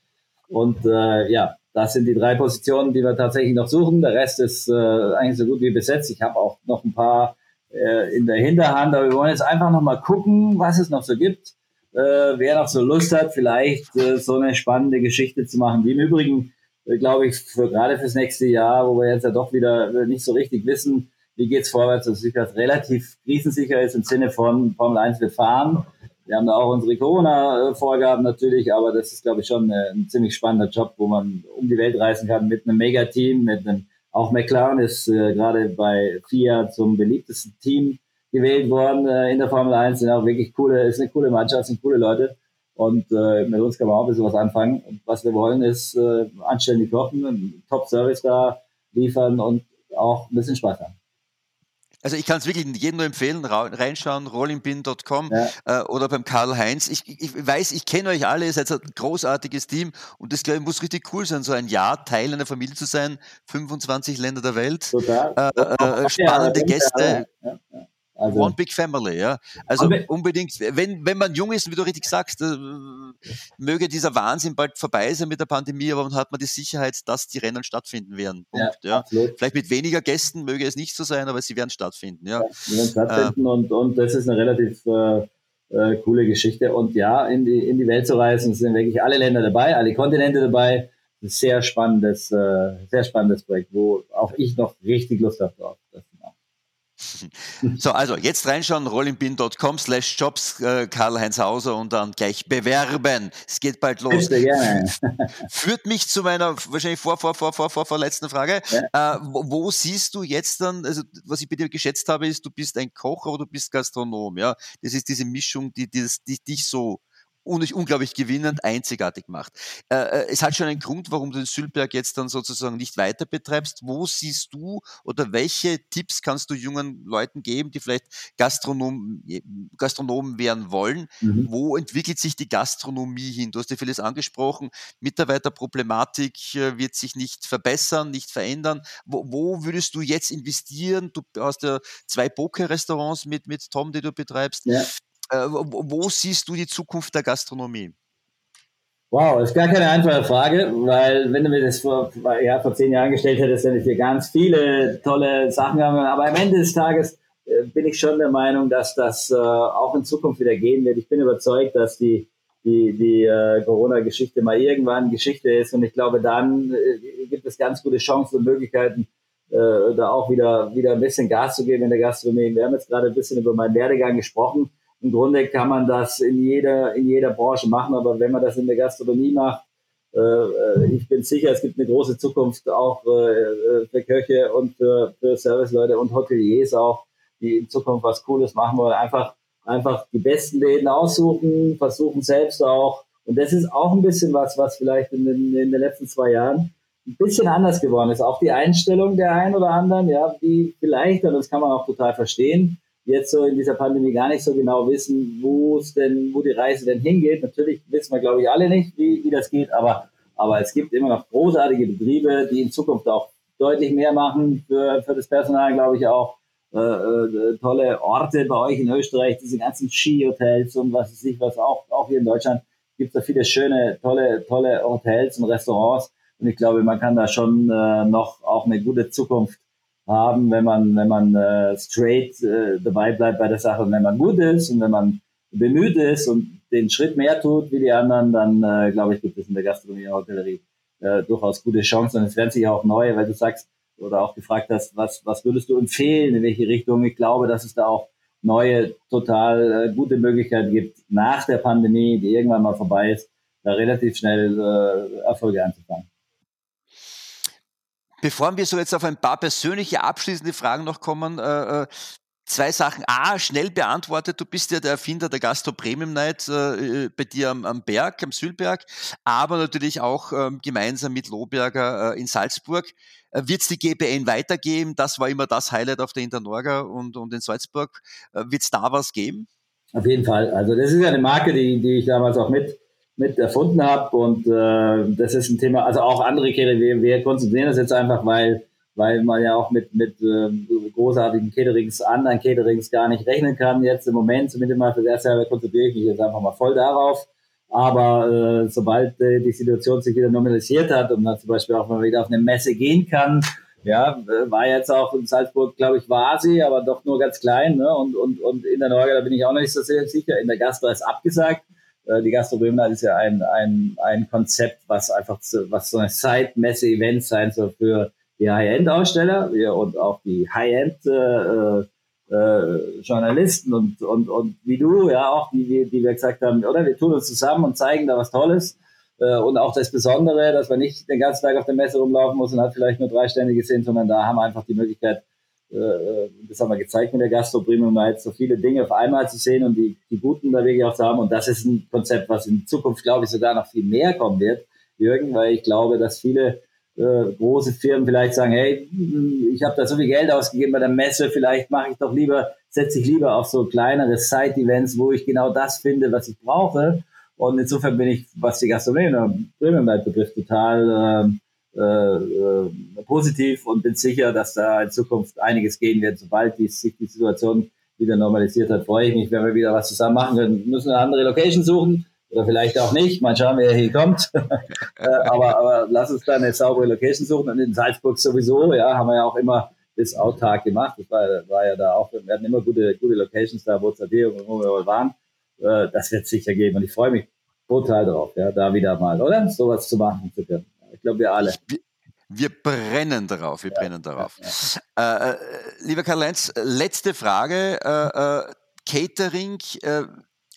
Und äh, ja, das sind die drei Positionen, die wir tatsächlich noch suchen. Der Rest ist äh, eigentlich so gut wie besetzt. Ich habe auch noch ein paar äh, in der Hinterhand, aber wir wollen jetzt einfach noch mal gucken, was es noch so gibt. Äh, wer noch so Lust hat, vielleicht äh, so eine spannende Geschichte zu machen. Wie im Übrigen, glaube ich, für, gerade fürs nächste Jahr, wo wir jetzt ja doch wieder äh, nicht so richtig wissen, wie geht's vorwärts, dass sich das relativ krisensicher ist im Sinne von Formel 1 wird fahren. Wir haben da auch unsere Corona-Vorgaben natürlich, aber das ist, glaube ich, schon ein ziemlich spannender Job, wo man um die Welt reisen kann mit einem Megateam, mit einem, auch McLaren ist äh, gerade bei FIA zum beliebtesten Team gewählt worden äh, in der Formel 1, sind auch wirklich coole, ist eine coole Mannschaft, sind coole Leute. Und äh, mit uns kann man auch ein bisschen was anfangen. Und was wir wollen, ist äh, anständig kochen, einen Top-Service da liefern und auch ein bisschen Spaß haben. Also ich kann es wirklich jedem nur empfehlen, reinschauen, rollingbin.com ja. äh, oder beim Karl-Heinz. Ich, ich weiß, ich kenne euch alle, ihr seid ein großartiges Team und das glaube ich muss richtig cool sein, so ein Jahr Teil einer Familie zu sein, 25 Länder der Welt, Total. Äh, äh, spannende Gäste. Ja, also, One Big Family, ja. Also unbedingt, wenn, wenn man jung ist, wie du richtig sagst, äh, möge dieser Wahnsinn bald vorbei sein mit der Pandemie, aber dann hat man die Sicherheit, dass die Rennen stattfinden werden. Punkt, ja, ja. Vielleicht mit weniger Gästen möge es nicht so sein, aber sie werden stattfinden. Ja, sie werden stattfinden äh, und, und das ist eine relativ äh, äh, coole Geschichte. Und ja, in die, in die Welt zu reisen, sind wirklich alle Länder dabei, alle Kontinente dabei. Ein sehr spannendes, äh, sehr spannendes Projekt, wo auch ich noch richtig Lust habe drauf. Das So, also jetzt reinschauen, rollingbin.com slash jobs, äh, Karl-Heinz Hauser und dann gleich bewerben. Es geht bald los. Führt mich zu meiner wahrscheinlich vor, vor, vor, vor, vor, vor letzten Frage. Ja. Äh, wo, wo, siehst du jetzt dann, also was ich bei dir geschätzt habe, ist, du bist ein Koch, aber du bist Gastronom, ja. Das ist diese Mischung, die, die, die dich so unglaublich gewinnend, einzigartig macht. Äh, äh, es hat schon einen Grund, warum du den Sülberg jetzt dann sozusagen nicht weiter betreibst. Wo siehst du oder welche Tipps kannst du jungen Leuten geben, die vielleicht Gastronom, Gastronomen werden wollen? Mhm. Wo entwickelt sich die Gastronomie hin? Du hast ja vieles angesprochen. Mitarbeiterproblematik äh, wird sich nicht verbessern, nicht verändern. Wo, wo würdest du jetzt investieren? Du hast ja zwei Poker-Restaurants mit, mit Tom, die du betreibst. Ja. Äh, wo siehst du die Zukunft der Gastronomie? Wow, ist gar keine einfache Frage, weil wenn du mir das vor, ja, vor zehn Jahren gestellt hättest, dann ich dir ganz viele tolle Sachen haben. Aber am Ende des Tages äh, bin ich schon der Meinung, dass das äh, auch in Zukunft wieder gehen wird. Ich bin überzeugt, dass die, die, die äh, Corona-Geschichte mal irgendwann Geschichte ist. Und ich glaube, dann äh, gibt es ganz gute Chancen und Möglichkeiten, äh, da auch wieder, wieder ein bisschen Gas zu geben in der Gastronomie. Wir haben jetzt gerade ein bisschen über meinen Werdegang gesprochen im Grunde kann man das in jeder, in jeder Branche machen, aber wenn man das in der Gastronomie macht, äh, äh ich bin sicher, es gibt eine große Zukunft auch äh, äh, für Köche und für, für Serviceleute und Hoteliers auch, die in Zukunft was Cooles machen wollen. Einfach, einfach die besten Läden aussuchen, versuchen selbst auch. Und das ist auch ein bisschen was, was vielleicht in den, in den letzten zwei Jahren ein bisschen anders geworden ist. Auch die Einstellung der einen oder anderen, ja, die vielleicht, und das kann man auch total verstehen, jetzt so in dieser Pandemie gar nicht so genau wissen, wo es denn, wo die Reise denn hingeht. Natürlich wissen wir, glaube ich, alle nicht, wie, wie das geht, aber, aber es gibt immer noch großartige Betriebe, die in Zukunft auch deutlich mehr machen für, für das Personal, glaube ich auch. Äh, äh, tolle Orte bei euch in Österreich, diese ganzen Skihotels und was weiß ich, was auch, auch hier in Deutschland gibt es da viele schöne, tolle, tolle Hotels und Restaurants. Und ich glaube, man kann da schon äh, noch auch eine gute Zukunft haben, wenn man, wenn man äh, straight äh, dabei bleibt bei der Sache und wenn man gut ist und wenn man bemüht ist und den Schritt mehr tut wie die anderen, dann äh, glaube ich, gibt es in der Gastronomie und Hotellerie äh, durchaus gute Chancen. Und es werden sich auch neue, weil du sagst oder auch gefragt hast, was, was würdest du empfehlen, in welche Richtung? Ich glaube, dass es da auch neue, total äh, gute Möglichkeiten gibt, nach der Pandemie, die irgendwann mal vorbei ist, da relativ schnell äh, Erfolge anzufangen. Bevor wir so jetzt auf ein paar persönliche abschließende Fragen noch kommen, äh, äh, zwei Sachen. A, schnell beantwortet, du bist ja der Erfinder der Gastro Premium Night äh, äh, bei dir am, am, Berg, am Sülberg, aber natürlich auch ähm, gemeinsam mit Lohberger äh, in Salzburg. Äh, Wird es die GBN weitergeben? Das war immer das Highlight auf der Internorga und, und in Salzburg. Wird es da was geben? Auf jeden Fall. Also das ist ja eine Marke, die, die ich damals auch mit, mit erfunden habe und äh, das ist ein Thema, also auch andere Catering, wir, wir konzentrieren das jetzt einfach, weil, weil man ja auch mit, mit äh, großartigen Caterings, anderen Caterings gar nicht rechnen kann. Jetzt im Moment, zumindest mal für das erste Jahr, konzentriere ich mich jetzt einfach mal voll darauf. Aber äh, sobald äh, die Situation sich wieder normalisiert hat und man zum Beispiel auch mal wieder auf eine Messe gehen kann, ja, war jetzt auch in Salzburg, glaube ich, war sie, aber doch nur ganz klein. Ne? Und, und, und in der Norge, da bin ich auch noch nicht so sehr sicher. In der Gastro ist abgesagt. Äh, die Gastro ist ja ein, ein, ein Konzept, was einfach zu, was so eine Side-Messe-Event sein soll für die High-End-Aussteller und auch die High-End äh, äh, Journalisten und, und, und wie du, ja, auch die, die, die wir gesagt haben, oder wir tun uns zusammen und zeigen da was Tolles. Äh, und auch das Besondere, dass man nicht den ganzen Tag auf der Messe rumlaufen muss und hat vielleicht nur drei Stände gesehen, sondern da haben wir einfach die Möglichkeit, äh, äh, das haben wir gezeigt mit der Gastro Premium Night, so viele Dinge auf einmal zu sehen und die, die guten da wirklich auch zu haben. Und das ist ein Konzept, was in Zukunft, glaube ich, sogar noch viel mehr kommen wird, Jürgen, weil ich glaube, dass viele äh, große Firmen vielleicht sagen, hey, ich habe da so viel Geld ausgegeben bei der Messe, vielleicht mache ich doch lieber, setze ich lieber auf so kleinere Side-Events, wo ich genau das finde, was ich brauche und insofern bin ich, was die Gastronomie Premium Night betrifft, total äh, äh, positiv und bin sicher, dass da in Zukunft einiges gehen wird. Sobald die, sich die Situation wieder normalisiert hat, freue ich mich, wenn wir wieder was zusammen machen können. Wir müssen eine andere Location suchen oder vielleicht auch nicht. Mal schauen, wer hier kommt. [laughs] äh, aber, aber lass uns da eine saubere Location suchen. Und in Salzburg sowieso, ja, haben wir ja auch immer das autark gemacht. Das war, war ja da auch, wir hatten immer gute, gute Locations da, wo es da wo wir waren äh, das wird sicher geben. Und ich freue mich total drauf, ja, da wieder mal, oder? Sowas zu machen zu können. Glaube, wir alle. Wir, brennen darauf, wir ja, brennen darauf. Ja, ja. Äh, äh, lieber Karl-Heinz, letzte Frage. Äh, äh Catering äh,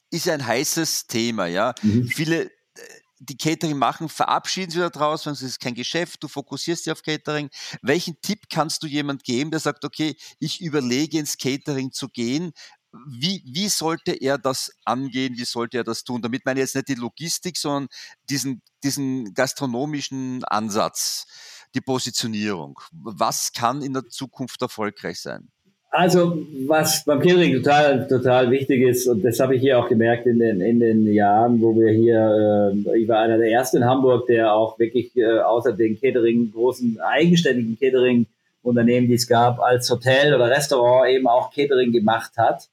ist ein heißes Thema, ja. Mhm. Viele die Catering machen, verabschieden sich daraus, wenn es ist kein Geschäft, du fokussierst dich auf Catering. Welchen Tipp kannst du jemand geben, der sagt, okay, ich überlege ins Catering zu gehen, wie, wie sollte er das angehen, wie sollte er das tun? Damit meine ich jetzt nicht die Logistik, sondern diesen, diesen gastronomischen Ansatz, die Positionierung. Was kann in der Zukunft erfolgreich sein? Also, was beim Catering total, total wichtig ist, und das habe ich hier auch gemerkt in den, in den Jahren, wo wir hier, äh, ich war einer der ersten in Hamburg, der auch wirklich äh, außer den Catering, großen eigenständigen Catering-Unternehmen, die es gab, als Hotel oder Restaurant eben auch Catering gemacht hat.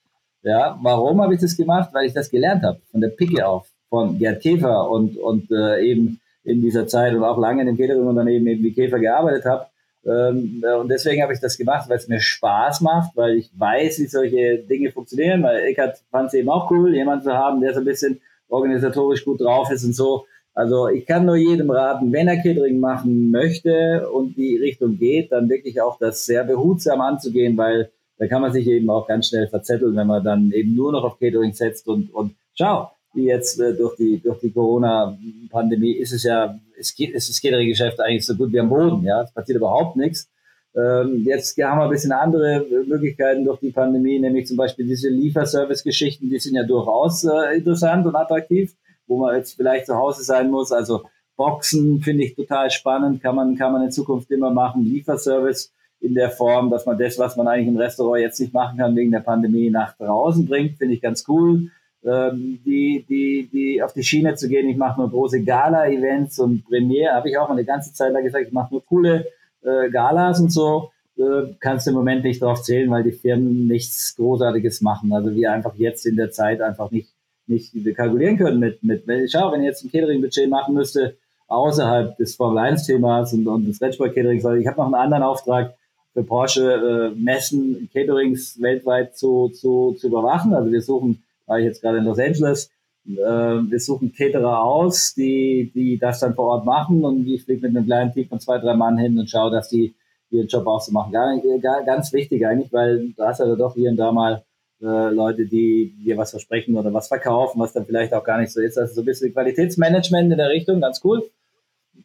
Ja, warum habe ich das gemacht? Weil ich das gelernt habe, von der Picke auf, von Gerd Käfer und, und äh, eben in dieser Zeit und auch lange in dem Catering-Unternehmen eben wie Käfer gearbeitet habe. Ähm, äh, und deswegen habe ich das gemacht, weil es mir Spaß macht, weil ich weiß, wie solche Dinge funktionieren, weil Eckart fand es eben auch cool, jemanden zu haben, der so ein bisschen organisatorisch gut drauf ist und so. Also ich kann nur jedem raten, wenn er Catering machen möchte und die Richtung geht, dann wirklich auch das sehr behutsam anzugehen, weil da kann man sich eben auch ganz schnell verzetteln, wenn man dann eben nur noch auf Catering setzt und, und schau, wie jetzt äh, durch die, durch die Corona-Pandemie ist es ja, es geht, ist das Catering-Geschäft eigentlich so gut wie am Boden, ja, es passiert überhaupt nichts. Ähm, jetzt haben wir ein bisschen andere Möglichkeiten durch die Pandemie, nämlich zum Beispiel diese Lieferservice-Geschichten, die sind ja durchaus äh, interessant und attraktiv, wo man jetzt vielleicht zu Hause sein muss. Also Boxen finde ich total spannend, kann man, kann man in Zukunft immer machen. Lieferservice in der Form, dass man das, was man eigentlich im Restaurant jetzt nicht machen kann wegen der Pandemie, nach draußen bringt, finde ich ganz cool. Ähm, die, die, die auf die Schiene zu gehen, ich mache nur große Gala-Events und Premiere, habe ich auch eine ganze Zeit lang gesagt, ich mache nur coole äh, Galas und so. Äh, kannst du im Moment nicht drauf zählen, weil die Firmen nichts Großartiges machen. Also wir einfach jetzt in der Zeit einfach nicht, nicht kalkulieren können mit, mit, schau, wenn ich jetzt ein Catering-Budget machen müsste, außerhalb des Formel 1-Themas und, und des Rennsport-Caterings, ich habe noch einen anderen Auftrag, für Porsche äh, Messen, Caterings weltweit zu, zu, zu überwachen. Also wir suchen, war ich jetzt gerade in Los Angeles, äh, wir suchen Caterer aus, die, die das dann vor Ort machen und ich fliege mit einem kleinen Team von zwei, drei Mann hin und schaue, dass die ihren Job auch so machen. Gar, gar, ganz wichtig eigentlich, weil da hast du doch hier und da mal äh, Leute, die dir was versprechen oder was verkaufen, was dann vielleicht auch gar nicht so ist. Also so ein bisschen Qualitätsmanagement in der Richtung, ganz cool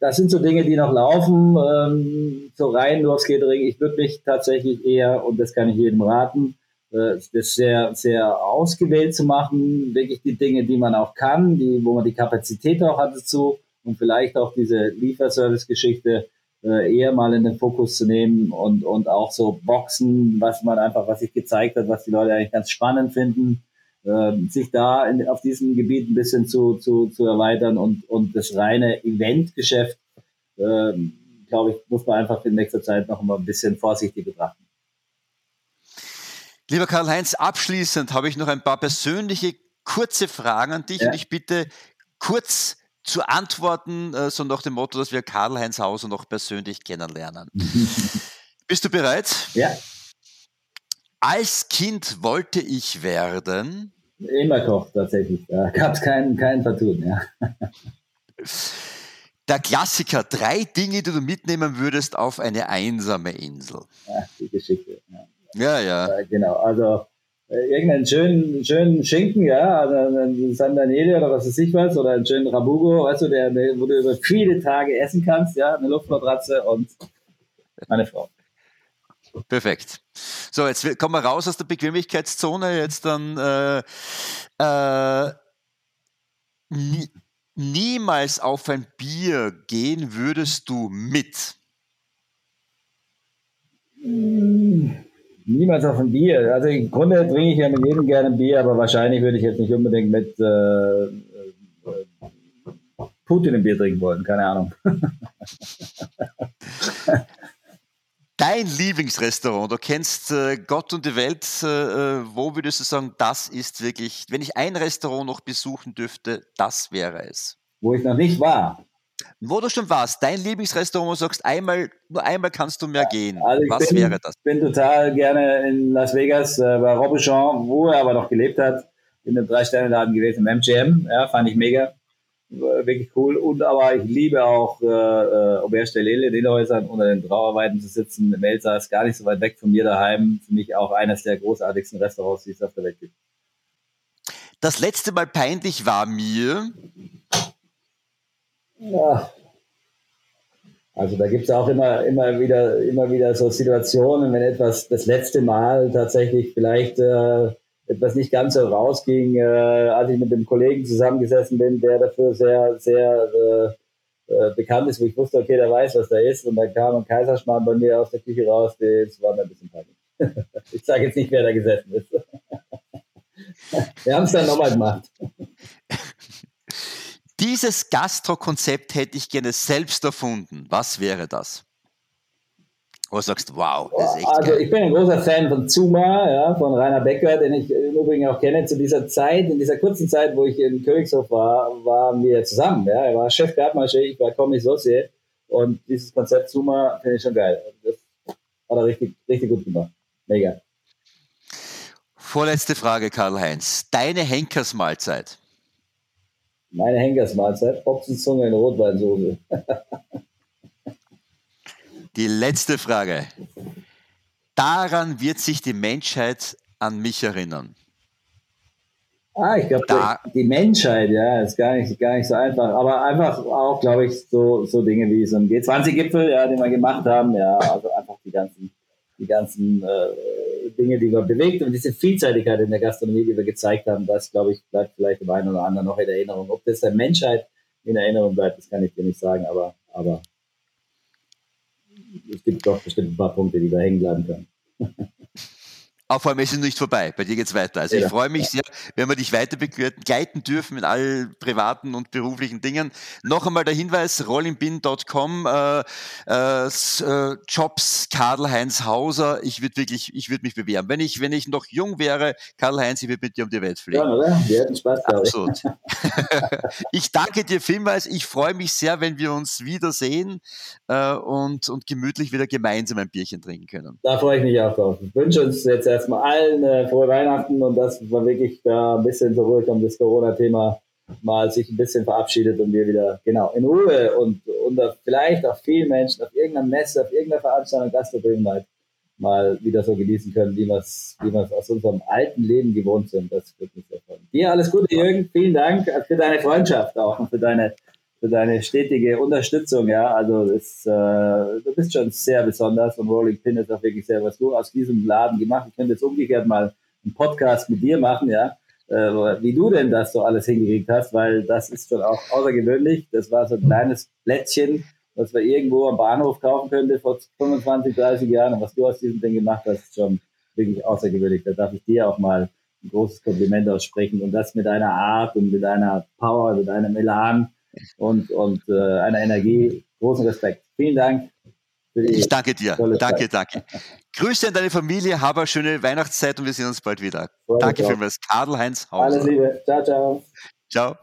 das sind so Dinge, die noch laufen. Ähm, so rein nur aufs Catering. Ich würde mich tatsächlich eher, und das kann ich jedem raten, äh, das sehr, sehr ausgewählt zu machen. Wirklich die Dinge, die man auch kann, die, wo man die Kapazität auch hat dazu und vielleicht auch diese Lieferservice-Geschichte äh, eher mal in den Fokus zu nehmen und, und auch so Boxen, was man einfach, was sich gezeigt hat, was die Leute eigentlich ganz spannend finden. Äh, sich da in, auf diesem Gebiet ein bisschen zu, zu, zu erweitern und, und das reine Eventgeschäft, äh, glaube ich, muss man einfach in nächster Zeit noch mal ein bisschen vorsichtig betrachten. Lieber Karl-Heinz, abschließend habe ich noch ein paar persönliche kurze Fragen an dich ja. und ich bitte kurz zu antworten, äh, so nach dem Motto, dass wir Karl-Heinz Hauser noch persönlich kennenlernen. [laughs] Bist du bereit? Ja. Als Kind wollte ich werden. Immer Koch tatsächlich. Da gab es keinen kein Vertun, ja. Der Klassiker, drei Dinge, die du mitnehmen würdest auf eine einsame Insel. Ja, die Geschichte. Ja, ja. ja. genau, also äh, irgendeinen schönen, schönen Schinken, ja, also einen San Daniele oder was weiß ich was, oder einen schönen Rabugo, weißt du, der, wo du über viele Tage essen kannst, ja, eine Luftmatratze und meine Frau. Perfekt. So, jetzt kommen wir raus aus der Bequemlichkeitszone. Jetzt dann äh, äh, nie, niemals auf ein Bier gehen würdest du mit? Niemals auf ein Bier. Also im Grunde trinke ich ja mit jedem gerne ein Bier, aber wahrscheinlich würde ich jetzt nicht unbedingt mit äh, äh Putin ein Bier trinken wollen. Keine Ahnung. [laughs] Dein Lieblingsrestaurant, du kennst äh, Gott und die Welt, äh, äh, wo würdest du sagen, das ist wirklich, wenn ich ein Restaurant noch besuchen dürfte, das wäre es? Wo ich noch nicht war. Wo du schon warst, dein Lieblingsrestaurant, wo du sagst, einmal, nur einmal kannst du mehr gehen. Also Was bin, wäre das? Ich bin total gerne in Las Vegas äh, bei Robichon, wo er aber noch gelebt hat, in einem Drei-Sterne-Laden gewesen, im MGM. Ja, fand ich mega wirklich cool. Und aber ich liebe auch äh, äh Auberge in den Häusern unter den Trauerweiden zu sitzen. Melzer ist gar nicht so weit weg von mir daheim. Für mich auch eines der großartigsten Restaurants, die es auf der Welt gibt. Das letzte Mal peinlich war mir. Ja. Also da gibt es auch immer, immer, wieder, immer wieder so Situationen, wenn etwas das letzte Mal tatsächlich vielleicht äh, etwas nicht ganz so rausging, äh, als ich mit dem Kollegen zusammengesessen bin, der dafür sehr, sehr äh, äh, bekannt ist, wo ich wusste, okay, der weiß, was da ist. Und dann kam ein Kaiserschmarrn bei mir aus der Küche raus, das war mir ein bisschen peinlich. [laughs] ich sage jetzt nicht, wer da gesessen ist. [laughs] Wir haben es dann nochmal gemacht. Dieses Gastro-Konzept hätte ich gerne selbst erfunden. Was wäre das? Wo du sagst, wow, das ist echt Also geil. ich bin ein großer Fan von Zuma, ja, von Rainer Becker, den ich im Übrigen auch kenne. Zu dieser Zeit, in dieser kurzen Zeit, wo ich in Königshof war, waren wir zusammen. Ja. Er war Chef Gartmasche, ich war Kommissar und dieses Konzept Zuma finde ich schon geil. Das hat er richtig, richtig gut gemacht. Mega. Vorletzte Frage, Karl-Heinz. Deine Henkersmahlzeit? Meine Henkersmahlzeit? Ochsenzunge in Rotweinsoße. [laughs] Die letzte Frage. Daran wird sich die Menschheit an mich erinnern. Ah, ich glaube, die Menschheit, ja, ist gar nicht, gar nicht so einfach. Aber einfach auch, glaube ich, so, so Dinge wie so ein G20-Gipfel, ja, den wir gemacht haben, ja, also einfach die ganzen, die ganzen äh, Dinge, die wir bewegt und diese Vielseitigkeit in der Gastronomie, die wir gezeigt haben, das, glaube ich, bleibt vielleicht dem einen oder anderen noch in Erinnerung. Ob das der Menschheit in Erinnerung bleibt, das kann ich dir nicht sagen, aber, aber es gibt doch bestimmt ein paar Punkte, die da hängen bleiben können. Auch vor allem ist es nicht vorbei. Bei dir geht es weiter. Also ja, ich freue mich sehr, wenn wir dich weiter begleiten dürfen in all privaten und beruflichen Dingen. Noch einmal der Hinweis, rollingbin.com, äh, äh, äh, Jobs, Karl-Heinz Hauser. Ich würde wirklich, ich würde mich bewerben. Wenn ich, wenn ich noch jung wäre, Karl-Heinz, ich würde mit dir um die Welt fliegen. Ja, oder? Wir hätten Spaß, Absolut. [laughs] ich danke dir vielmals. Ich freue mich sehr, wenn wir uns wiedersehen äh, und, und gemütlich wieder gemeinsam ein Bierchen trinken können. Da freue ich mich auch drauf. Ich wünsche uns jetzt erstmal allen äh, frohe Weihnachten und dass man wirklich da ein bisschen so ruhig um das Corona-Thema mal sich ein bisschen verabschiedet und wir wieder genau in Ruhe und unter vielleicht auch vielen Menschen auf irgendeiner Messe, auf irgendeiner Veranstaltung Gastgeberheit mal wieder so genießen können, wie wir es wie aus unserem alten Leben gewohnt sind. Das wird mich sehr freuen. Dir alles Gute, Jürgen. Vielen Dank für deine Freundschaft auch und für deine für deine stetige Unterstützung. Ja, also ist, äh, du bist schon sehr besonders und Rolling Pin ist auch wirklich sehr, was du aus diesem Laden gemacht. Ich könnte jetzt umgekehrt mal einen Podcast mit dir machen, ja, äh, wie du denn das so alles hingekriegt hast, weil das ist schon auch außergewöhnlich. Das war so ein kleines Plätzchen, was man irgendwo am Bahnhof kaufen könnte vor 25, 30 Jahren. Und was du aus diesem Ding gemacht hast, ist schon wirklich außergewöhnlich. Da darf ich dir auch mal ein großes Kompliment aussprechen und das mit einer Art und mit einer Power, mit einem Elan und, und äh, einer Energie. Großen Respekt. Vielen Dank. Ich danke dir. Danke, danke. Grüße an deine Familie, habe eine schöne Weihnachtszeit und wir sehen uns bald wieder. Freude danke vielmals. Karl-Heinz Hauser. Alles Liebe. Ciao, ciao. Ciao.